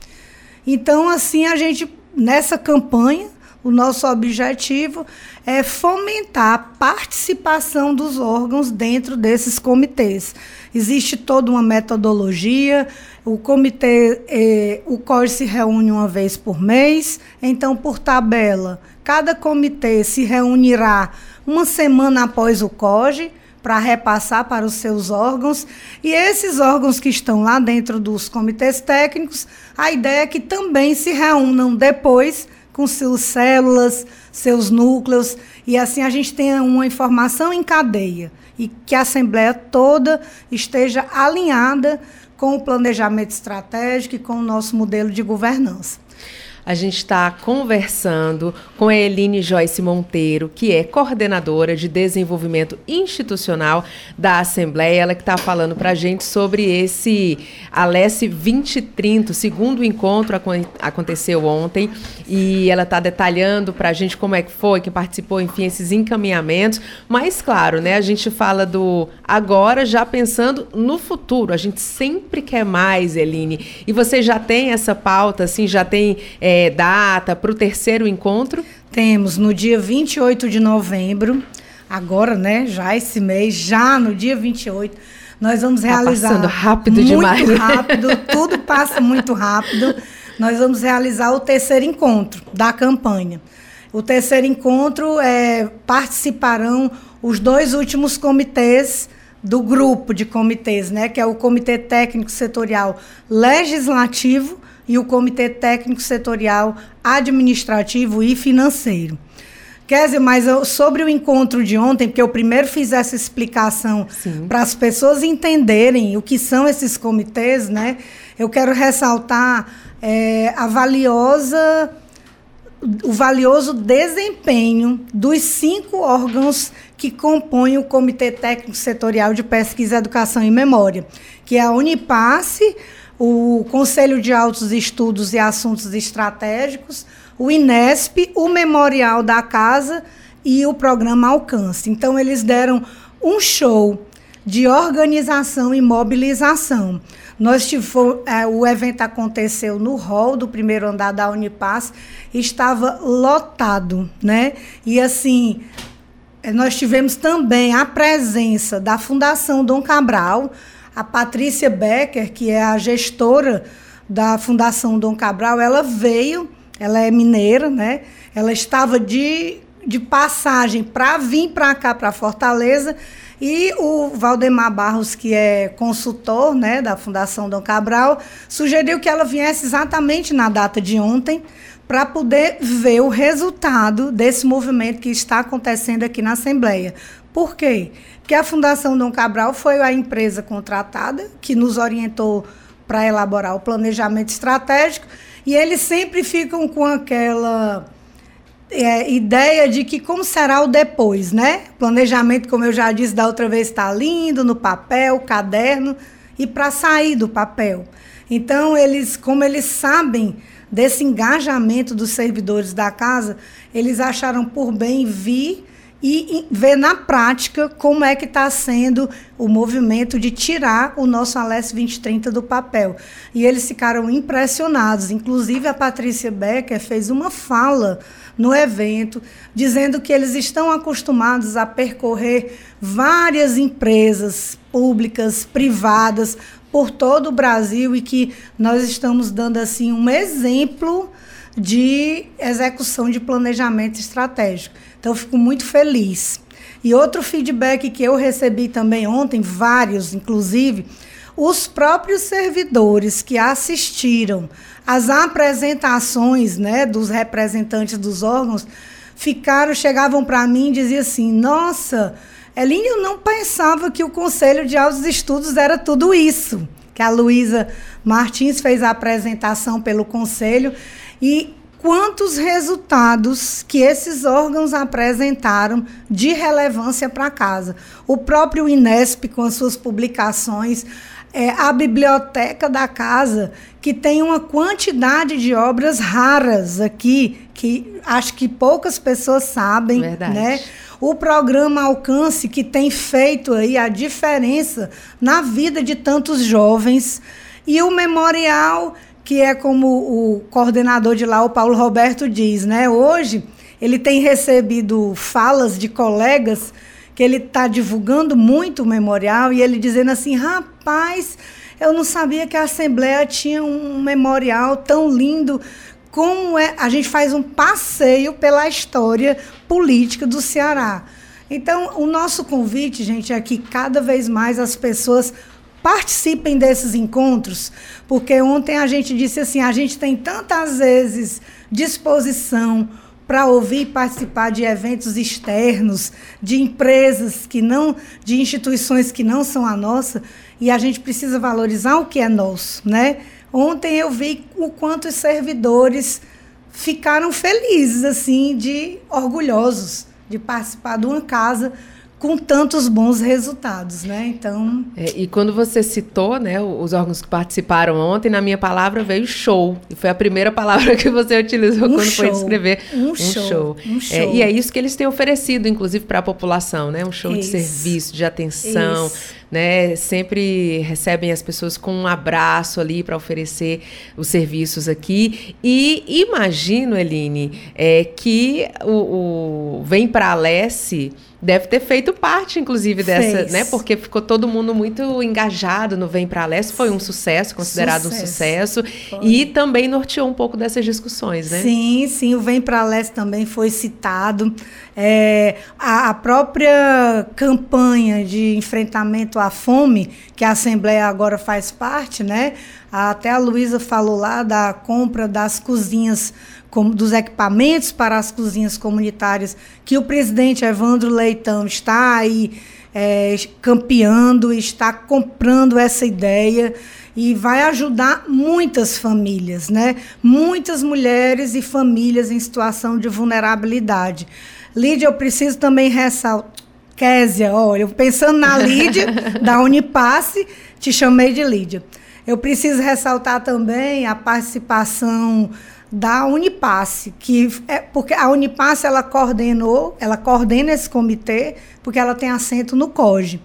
Então, assim, a gente, nessa campanha, o nosso objetivo é fomentar a participação dos órgãos dentro desses comitês. Existe toda uma metodologia, o comitê, eh, o COR se reúne uma vez por mês, então, por tabela, cada comitê se reunirá uma semana após o COGE para repassar para os seus órgãos. E esses órgãos que estão lá dentro dos comitês técnicos, a ideia é que também se reúnam depois com suas células, seus núcleos, e assim a gente tenha uma informação em cadeia e que a Assembleia toda esteja alinhada com o planejamento estratégico e com o nosso modelo de governança.
A gente está conversando com a Eline Joyce Monteiro, que é coordenadora de desenvolvimento institucional da Assembleia. Ela que está falando para a gente sobre esse Alesse 2030, o segundo encontro aconteceu ontem, e ela está detalhando para a gente como é que foi, que participou, enfim, esses encaminhamentos. Mas, claro, né, a gente fala do agora já pensando no futuro. A gente sempre quer mais, Eline. E você já tem essa pauta, assim, já tem. É, é, data para o terceiro encontro?
Temos no dia 28 de novembro, agora, né? Já esse mês, já no dia 28, Nós vamos realizar.
Tá passando rápido
muito
demais.
Muito rápido, tudo passa muito rápido. Nós vamos realizar o terceiro encontro da campanha. O terceiro encontro é, participarão os dois últimos comitês do grupo de comitês, né, que é o Comitê Técnico Setorial Legislativo e o Comitê Técnico Setorial Administrativo e Financeiro. Kézia, mas eu, sobre o encontro de ontem, porque eu primeiro fiz essa explicação para as pessoas entenderem o que são esses comitês, né? Eu quero ressaltar é, a valiosa o valioso desempenho dos cinco órgãos que compõem o Comitê Técnico Setorial de Pesquisa, Educação e Memória, que é a Unipasse, o Conselho de Altos Estudos e Assuntos Estratégicos, o INESP, o Memorial da Casa e o Programa Alcance. Então, eles deram um show de organização e mobilização. Nós tivemos, é, o evento aconteceu no hall do primeiro andar da Unipaz, estava lotado, né? E assim, é, nós tivemos também a presença da Fundação Dom Cabral, a Patrícia Becker, que é a gestora da Fundação Dom Cabral, ela veio, ela é mineira, né? Ela estava de, de passagem para vir para cá, para Fortaleza, e o Valdemar Barros, que é consultor né, da Fundação Dom Cabral, sugeriu que ela viesse exatamente na data de ontem para poder ver o resultado desse movimento que está acontecendo aqui na Assembleia. Por quê? Porque a Fundação Dom Cabral foi a empresa contratada que nos orientou para elaborar o planejamento estratégico e eles sempre ficam com aquela é, ideia de que como será o depois, né? Planejamento, como eu já disse da outra vez, está lindo no papel, caderno e para sair do papel. Então eles, como eles sabem desse engajamento dos servidores da casa, eles acharam por bem vir e ver na prática como é que está sendo o movimento de tirar o nosso Alessio 2030 do papel. E eles ficaram impressionados. Inclusive, a Patrícia Becker fez uma fala no evento, dizendo que eles estão acostumados a percorrer várias empresas públicas, privadas, por todo o Brasil e que nós estamos dando assim um exemplo de execução de planejamento estratégico. Então, fico muito feliz. E outro feedback que eu recebi também ontem, vários, inclusive, os próprios servidores que assistiram às apresentações né, dos representantes dos órgãos ficaram, chegavam para mim e diziam assim: Nossa, Elinho, eu não pensava que o Conselho de Altos Estudos era tudo isso. Que a Luísa Martins fez a apresentação pelo Conselho e quantos resultados que esses órgãos apresentaram de relevância para casa. O próprio Inesp, com as suas publicações, é, a biblioteca da casa, que tem uma quantidade de obras raras aqui, que acho que poucas pessoas sabem. Verdade. Né? O programa Alcance, que tem feito aí a diferença na vida de tantos jovens. E o memorial que é como o coordenador de lá, o Paulo Roberto, diz, né? Hoje ele tem recebido falas de colegas que ele está divulgando muito o memorial e ele dizendo assim, rapaz, eu não sabia que a Assembleia tinha um memorial tão lindo. Como é? A gente faz um passeio pela história política do Ceará. Então, o nosso convite, gente, é que cada vez mais as pessoas participem desses encontros, porque ontem a gente disse assim, a gente tem tantas vezes disposição para ouvir e participar de eventos externos, de empresas que não, de instituições que não são a nossa, e a gente precisa valorizar o que é nosso, né? Ontem eu vi o quanto os servidores ficaram felizes assim, de orgulhosos de participar de uma casa com tantos bons resultados, né? Então.
É, e quando você citou, né, os órgãos que participaram ontem, na minha palavra veio show. E foi a primeira palavra que você utilizou um quando show, foi descrever
um, um show. show. Um
show. É, e é isso que eles têm oferecido, inclusive, para a população, né? Um show isso. de serviço, de atenção. Isso né, sempre recebem as pessoas com um abraço ali para oferecer os serviços aqui. E imagino, Eline, é, que o, o Vem para a deve ter feito parte, inclusive, dessa, Fez. né? Porque ficou todo mundo muito engajado no Vem para Leste, foi um sucesso, considerado sucesso. um sucesso, foi. e também norteou um pouco dessas discussões, né?
Sim, sim, o Vem para Leste também foi citado. É, a, a, própria campanha de enfrentamento à fome, que a Assembleia agora faz parte, né? Até a Luísa falou lá da compra das cozinhas dos equipamentos para as cozinhas comunitárias, que o presidente Evandro Leitão está aí é, campeando, está comprando essa ideia e vai ajudar muitas famílias, né? Muitas mulheres e famílias em situação de vulnerabilidade. Lídia, eu preciso também ressaltar. Késia, olha, pensando na Lídia, da Unipasse, te chamei de Lídia. Eu preciso ressaltar também a participação da Unipasse, que é porque a Unipasse ela coordenou, ela coordena esse comitê porque ela tem assento no COGE.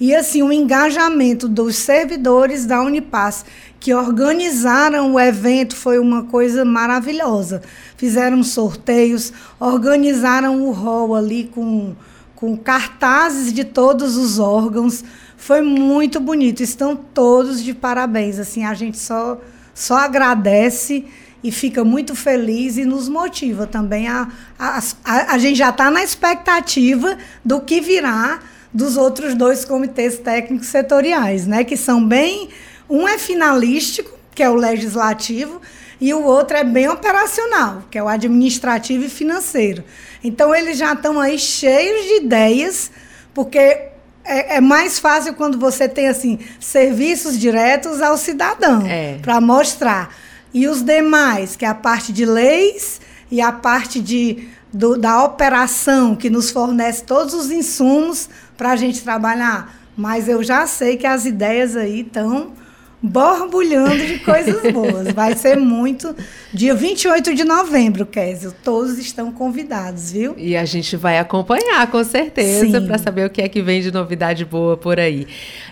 E assim, o engajamento dos servidores da Unipasse que organizaram o evento foi uma coisa maravilhosa. Fizeram sorteios, organizaram o hall ali com, com cartazes de todos os órgãos. Foi muito bonito. Estão todos de parabéns. Assim, a gente só só agradece e fica muito feliz e nos motiva também. A, a, a, a gente já está na expectativa do que virá dos outros dois comitês técnicos setoriais, né? Que são bem. Um é finalístico, que é o legislativo, e o outro é bem operacional, que é o administrativo e financeiro. Então, eles já estão aí cheios de ideias, porque é, é, mais fácil quando você tem assim serviços diretos ao cidadão é. para mostrar e os demais, que é a parte de leis e a parte de, do, da operação, que nos fornece todos os insumos para a gente trabalhar. Mas eu já sei que as ideias aí estão borbulhando de coisas boas. Vai ser muito. Dia 28 de novembro, Kézio. Todos estão convidados, viu?
E a gente vai acompanhar, com certeza, para saber o que é que vem de novidade boa por aí.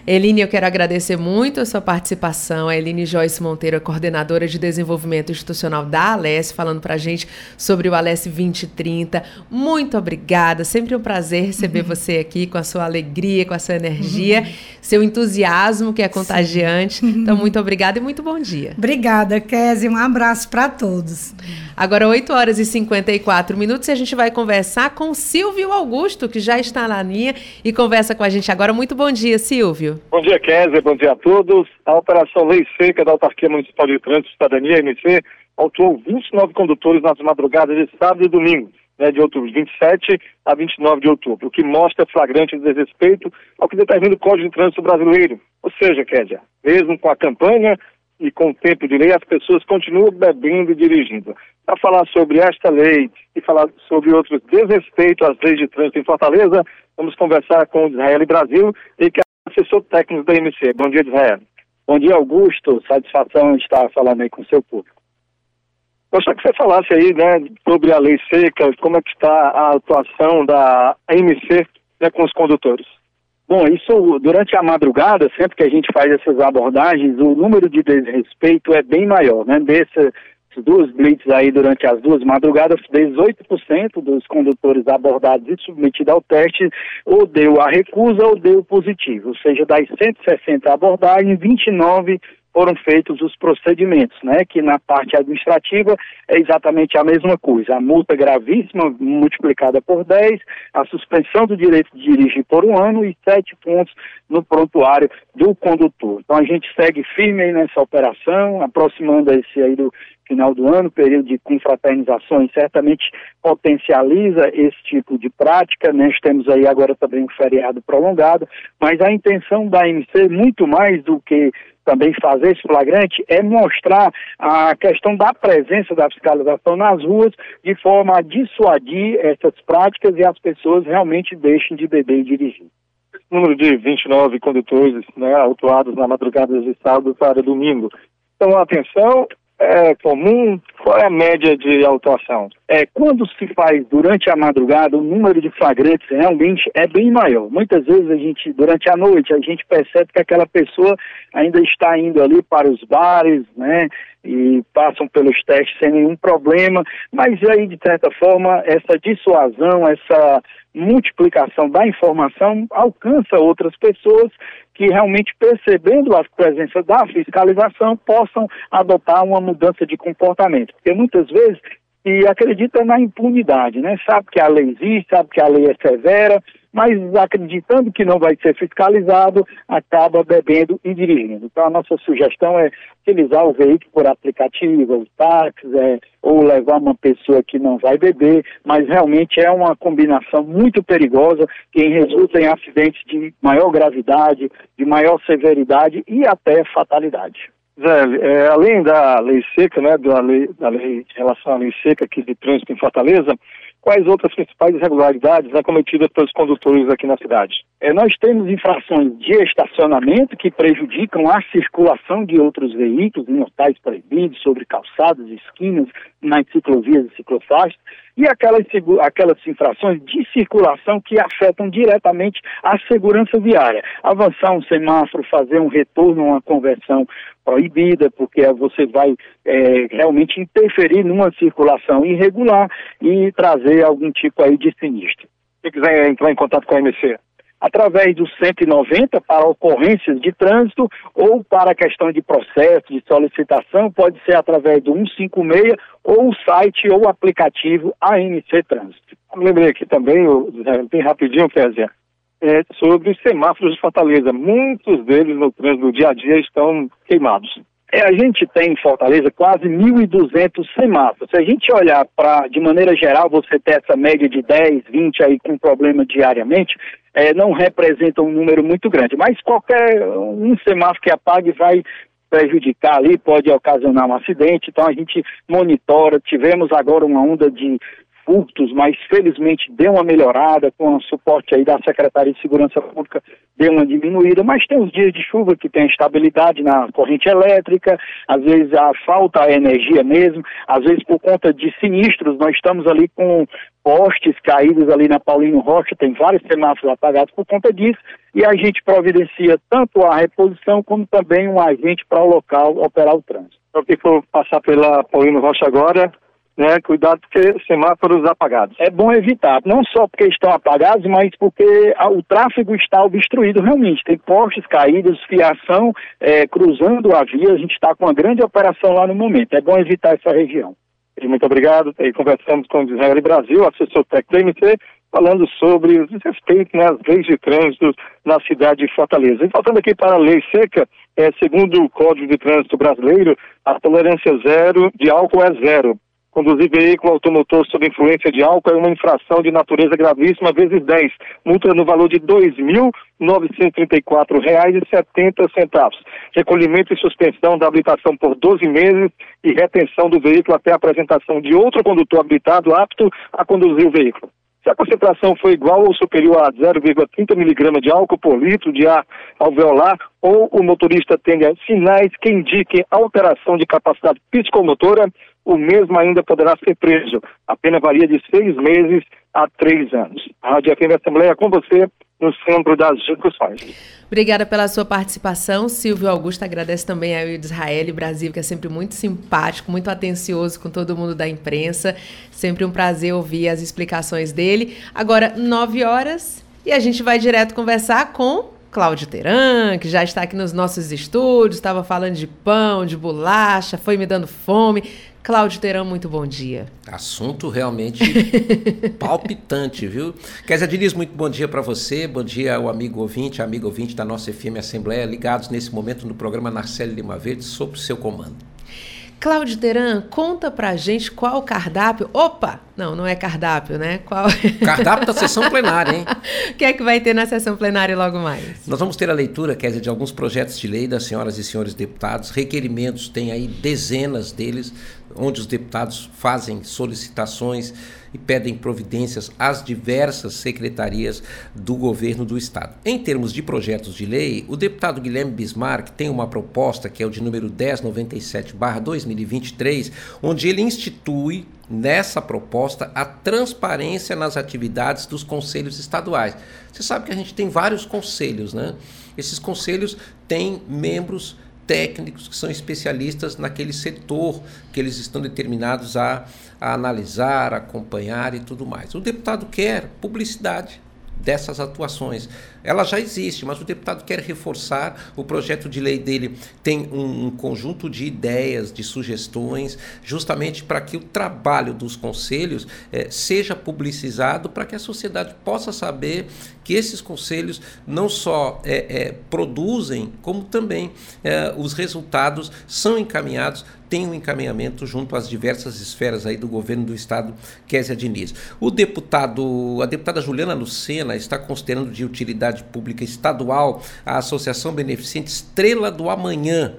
Eline, eu quero agradecer muito a sua participação. A Eline Joyce Monteiro, coordenadora de desenvolvimento institucional da Alesse, falando para a gente sobre o Alesse 2030. Muito obrigada. Sempre um prazer receber uhum. você aqui com a sua alegria, com a sua energia, uhum. seu entusiasmo que é contagiante. Sim. Então, muito obrigada e muito bom dia.
Obrigada, Kézia. Um abraço para todos.
Agora, 8 horas e 54 minutos e a gente vai conversar com Silvio Augusto, que já está na linha e conversa com a gente agora. Muito bom dia, Silvio.
Bom dia, Kézia. Bom dia a todos. A Operação Lei Seca da Autarquia Municipal de Trânsito e Cidadania, MC, autuou 29 condutores nas madrugadas de sábado e domingo. Né, de outubro, 27 a 29 de outubro, o que mostra flagrante desrespeito ao que determina o Código de Trânsito brasileiro. Ou seja, Kédia, mesmo com a campanha e com o tempo de lei, as pessoas continuam bebendo e dirigindo. Para falar sobre esta lei e falar sobre outros desrespeitos às leis de trânsito em Fortaleza, vamos conversar com o Israel Brasil, e que é assessor técnico da MC. Bom dia, Israel.
Bom dia, Augusto. Satisfação estar falando aí com o seu público.
Gostaria que você falasse aí, né, sobre a lei seca, como é que está a atuação da MC né, com os condutores.
Bom, isso durante a madrugada, sempre que a gente faz essas abordagens, o número de desrespeito é bem maior, né? Dessas duas blitz aí durante as duas madrugadas, 18% dos condutores abordados e submetidos ao teste ou deu a recusa ou deu positivo, ou seja, das 160 abordagens, 29 foram feitos os procedimentos, né? Que na parte administrativa é exatamente a mesma coisa. A multa gravíssima multiplicada por 10, a suspensão do direito de dirigir por um ano e sete pontos no prontuário do condutor. Então a gente segue firme nessa operação, aproximando esse aí do final do ano, período de confraternizações, certamente potencializa esse tipo de prática. Né? Nós temos aí agora também um feriado prolongado, mas a intenção da MC, muito mais do que também fazer esse flagrante é mostrar a questão da presença da fiscalização nas ruas de forma a dissuadir essas práticas e as pessoas realmente deixem de beber e dirigir.
Número de 29 condutores né, autuados na madrugada de sábado para domingo. Então, atenção, é comum Qual é a média de autuação?
É, quando se faz durante a madrugada, o número de flagrantes realmente é bem maior. Muitas vezes a gente, durante a noite, a gente percebe que aquela pessoa ainda está indo ali para os bares, né? E passam pelos testes sem nenhum problema, mas aí, de certa forma, essa dissuasão, essa multiplicação da informação alcança outras pessoas que realmente percebendo a presença da fiscalização possam adotar uma mudança de comportamento. Porque muitas vezes e acredita na impunidade, né? Sabe que a lei existe, sabe que a lei é severa, mas acreditando que não vai ser fiscalizado, acaba bebendo e dirigindo. Então a nossa sugestão é utilizar o veículo por aplicativo, os táxis, é, ou levar uma pessoa que não vai beber, mas realmente é uma combinação muito perigosa que resulta em acidentes de maior gravidade, de maior severidade e até fatalidade.
Zé, é, além da lei seca, né, da lei, da lei em relação à lei seca aqui de trânsito em Fortaleza, quais outras principais irregularidades acometidas pelos condutores aqui na cidade?
É, nós temos infrações de estacionamento que prejudicam a circulação de outros veículos em locais proibidos, sobre calçadas, esquinas, nas ciclovias e ciclofaixas, e aquelas, aquelas infrações de circulação que afetam diretamente a segurança viária. Avançar um semáforo, fazer um retorno, uma conversão proibida, porque você vai é, realmente interferir numa circulação irregular e trazer algum tipo aí de sinistro.
Se quiser entrar em contato com a MC,
através do 190 para ocorrências de trânsito ou para questão de processo, de solicitação, pode ser através do 156 ou o site ou aplicativo AMC Trânsito.
Lembrei aqui também, bem rapidinho, Kézia, é, sobre os semáforos de Fortaleza. Muitos deles no trânsito do dia a dia estão queimados.
É, a gente tem em Fortaleza quase 1.200 semáforos. Se a gente olhar para, de maneira geral, você ter essa média de 10, 20 aí com problema diariamente, é, não representa um número muito grande. Mas qualquer um semáforo que apague vai prejudicar ali, pode ocasionar um acidente. Então a gente monitora. Tivemos agora uma onda de furtos, mas felizmente deu uma melhorada com o suporte aí da Secretaria de Segurança Pública, deu uma diminuída, mas tem os dias de chuva que tem estabilidade na corrente elétrica, às vezes a falta a energia mesmo, às vezes por conta de sinistros, nós estamos ali com postes caídos ali na Paulino Rocha, tem vários semáforos apagados por conta disso, e a gente providencia tanto a reposição como também um agente para o local operar o trânsito.
Então, que for passar pela Paulino Rocha agora, né? Cuidado porque semáforos apagados.
É bom evitar, não só porque estão apagados, mas porque o tráfego está obstruído realmente. Tem postes caídos, fiação é, cruzando a via. A gente está com uma grande operação lá no momento. É bom evitar essa região.
Muito obrigado. E conversamos com o Israel Brasil, assessor técnico da MC, falando sobre o desrespeito né, às leis de trânsito na cidade de Fortaleza. E faltando aqui para a lei seca, é, segundo o Código de Trânsito Brasileiro, a tolerância zero de álcool é zero. Conduzir veículo automotor sob influência de álcool é uma infração de natureza gravíssima vezes 10. Multa no valor de R$ 2.934,70. Recolhimento e suspensão da habilitação por 12 meses e retenção do veículo até a apresentação de outro condutor habilitado apto a conduzir o veículo. Se a concentração for igual ou superior a 0,30 mg de álcool por litro de ar alveolar, ou o motorista tenha sinais que indiquem alteração de capacidade psicomotora, o mesmo ainda poderá ser preso. A pena varia de seis meses a três anos. A Rádio FM Assembleia é com você no centro das discussões.
Obrigada pela sua participação. Silvio Augusto agradece também ao Israel Brasil, que é sempre muito simpático, muito atencioso com todo mundo da imprensa. Sempre um prazer ouvir as explicações dele. Agora, nove horas, e a gente vai direto conversar com Cláudio Teran, que já está aqui nos nossos estúdios, estava falando de pão, de bolacha, foi me dando fome. Cláudio Teran, muito bom dia.
Assunto realmente palpitante, viu? Kézia Diniz, muito bom dia para você, bom dia ao amigo ouvinte, amigo ouvinte da nossa FM Assembleia, ligados nesse momento no programa Narcélio Lima Verde, sob o seu comando.
Cláudio Teran, conta pra gente qual o cardápio. Opa! Não, não é cardápio, né? Qual...
Cardápio da sessão plenária, hein?
O que é que vai ter na sessão plenária logo mais?
Nós vamos ter a leitura, dizer, de alguns projetos de lei das senhoras e senhores deputados, requerimentos, tem aí dezenas deles onde os deputados fazem solicitações e pedem providências às diversas secretarias do governo do estado. Em termos de projetos de lei, o deputado Guilherme Bismarck tem uma proposta que é o de número 1097/2023, onde ele institui nessa proposta a transparência nas atividades dos conselhos estaduais. Você sabe que a gente tem vários conselhos, né? Esses conselhos têm membros técnicos que são especialistas naquele setor que eles estão determinados a, a analisar, acompanhar e tudo mais. O deputado quer publicidade dessas atuações. Ela já existe, mas o deputado quer reforçar. O projeto de lei dele tem um, um conjunto de ideias, de sugestões, justamente para que o trabalho dos conselhos eh, seja publicizado, para que a sociedade possa saber que esses conselhos não só eh, eh, produzem, como também os resultados são encaminhados tem um encaminhamento junto às diversas esferas aí do governo do estado, Kézia Diniz. O deputado, a deputada Juliana Lucena está considerando de utilidade Pública Estadual, a Associação Beneficente Estrela do Amanhã,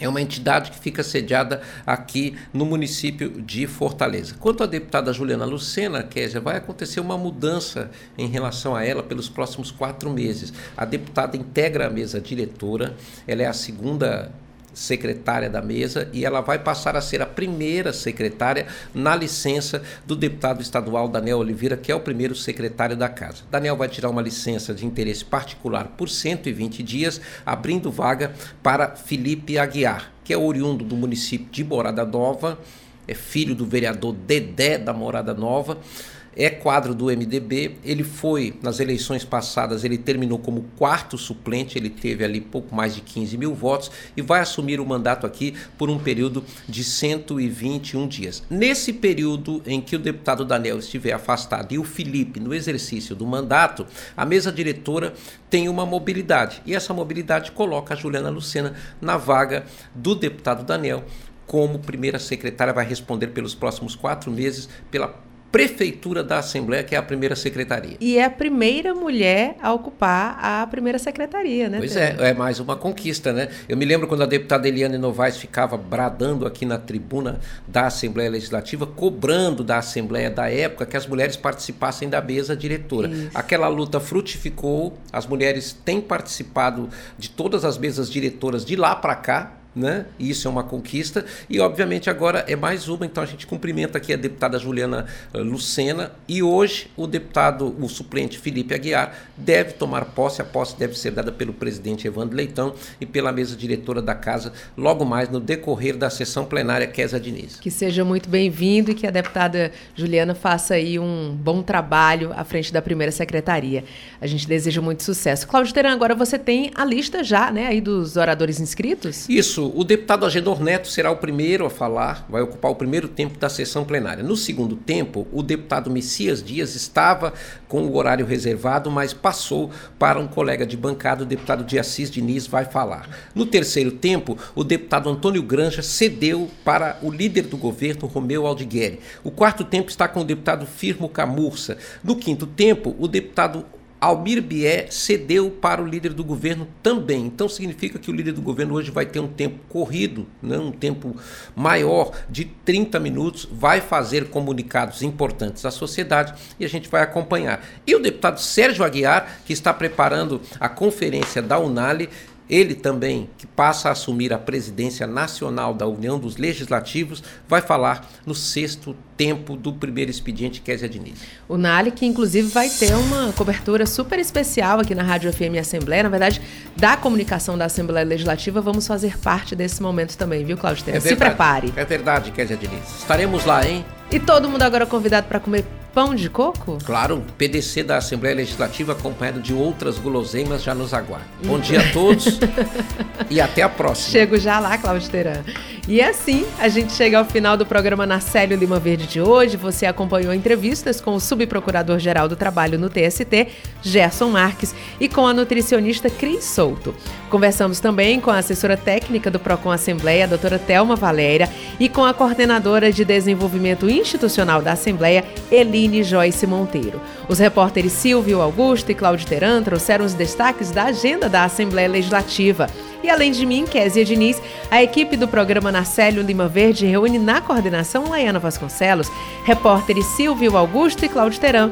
é uma entidade que fica sediada aqui no município de Fortaleza. Quanto à deputada Juliana Lucena, Kézia, vai acontecer uma mudança em relação a ela pelos próximos quatro meses. A deputada integra a mesa diretora, ela é a segunda secretária da mesa e ela vai passar a ser a primeira secretária na licença do deputado estadual Daniel Oliveira, que é o primeiro secretário da casa. Daniel vai tirar uma licença de interesse particular por 120 dias, abrindo vaga para Felipe Aguiar, que é oriundo do município de Morada Nova, é filho do vereador Dedé da Morada Nova é quadro do MDB. Ele foi, nas eleições passadas, ele terminou como quarto suplente, ele teve ali pouco mais de 15 mil votos e vai assumir o mandato aqui por um período de 121 dias. Nesse período em que o deputado Daniel estiver afastado e o Felipe no exercício do mandato, a mesa diretora tem uma mobilidade e essa mobilidade coloca a Juliana Lucena na vaga do deputado Daniel como primeira secretária, vai responder pelos próximos quatro meses pela prefeitura da Assembleia, que é a primeira secretaria.
E é a primeira mulher a ocupar a primeira secretaria, né?
Pois é, é mais uma conquista, né? Eu me lembro quando a deputada Eliane Novaes ficava bradando aqui na tribuna da Assembleia Legislativa, cobrando da Assembleia da época que as mulheres participassem da mesa diretora. Isso. Aquela luta frutificou, as mulheres têm participado de todas as mesas diretoras de lá para cá, né? Isso é uma conquista e obviamente agora é mais uma, então a gente cumprimenta aqui a deputada Juliana eh, Lucena e hoje o deputado, o suplente Felipe Aguiar deve tomar posse, a posse deve ser dada pelo presidente Evandro Leitão e pela mesa diretora da casa logo mais no decorrer da sessão plenária Kézia Diniz.
Que seja muito bem-vindo e que a deputada Juliana faça aí um bom trabalho à frente da primeira secretaria. A gente deseja muito sucesso. Cláudio Teran, agora você tem a lista já, né, aí dos oradores inscritos?
Isso isso, o deputado Agenor Neto será o primeiro a falar, vai ocupar o primeiro tempo da sessão plenária. No segundo tempo, o deputado Messias Dias estava com o horário reservado, mas passou para um colega de bancada, o deputado de Assis Diniz vai falar. No terceiro tempo, o deputado Antônio Granja cedeu para o líder do governo, Romeu Aldigueri. O quarto tempo está com o deputado Firmo Camurça. No quinto tempo, o deputado Almir Bié cedeu para o líder do governo também. Então significa que o líder do governo hoje vai ter um tempo corrido, né? um tempo maior de 30 minutos, vai fazer comunicados importantes à sociedade e a gente vai acompanhar. E o deputado Sérgio Aguiar, que está preparando a conferência da Unali, ele também, que passa a assumir a presidência nacional da União dos Legislativos, vai falar no sexto tempo do primeiro expediente Kézia Diniz.
O Nali, que inclusive vai ter uma cobertura super especial aqui na Rádio FM Assembleia, na verdade, da comunicação da Assembleia Legislativa, vamos fazer parte desse momento também, viu, Cláudio? É Se prepare.
É verdade, Kézia Diniz. Estaremos lá, hein?
E todo mundo agora convidado para comer pão de coco?
Claro, PDC da Assembleia Legislativa acompanhado de outras guloseimas já nos aguarda. Bom dia a todos e até a próxima.
Chego já lá, Cláudio Teran. E assim, a gente chega ao final do programa Narcélio Lima Verde de hoje. Você acompanhou entrevistas com o subprocurador-geral do Trabalho no TST, Gerson Marques, e com a nutricionista Cris Souto. Conversamos também com a assessora técnica do Procon Assembleia, a doutora Thelma Valéria, e com a coordenadora de desenvolvimento institucional da Assembleia, Eline Joyce Monteiro. Os repórteres Silvio Augusto e Cláudio Teran trouxeram os destaques da agenda da Assembleia Legislativa. E além de mim, Kézia Diniz, a equipe do programa Narcélio Lima Verde reúne na coordenação Laiana Vasconcelos, repórteres Silvio Augusto e Cláudio Teran.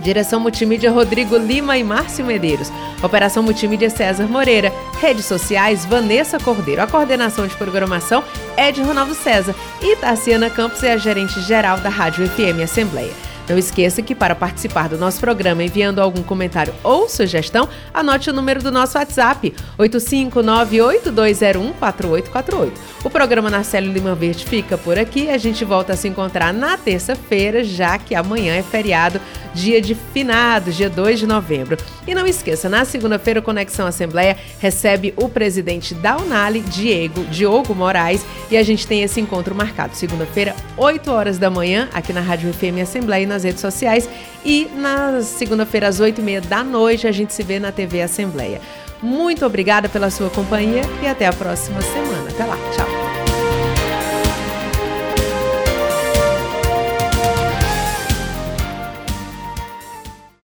Direção Multimídia Rodrigo Lima e Márcio Medeiros. Operação Multimídia César Moreira. Redes sociais Vanessa Cordeiro. A coordenação de programação é de Ronaldo César. E Tarciana Campos é a gerente geral da Rádio FM Assembleia. Não esqueça que para participar do nosso programa enviando algum comentário ou sugestão, anote o número do nosso WhatsApp, 85982014848. O programa Narcélio Lima Verde fica por aqui. A gente volta a se encontrar na terça-feira, já que amanhã é feriado, dia de finados, dia 2 de novembro. E não esqueça, na segunda-feira o Conexão Assembleia recebe o presidente da Unali, Diego, Diogo Moraes, e a gente tem esse encontro marcado segunda-feira, 8 horas da manhã, aqui na Rádio FM Assembleia nas redes sociais. E na segunda-feira, às 8 e meia da noite, a gente se vê na TV Assembleia. Muito obrigada pela sua companhia e até a próxima semana. Até lá, tchau.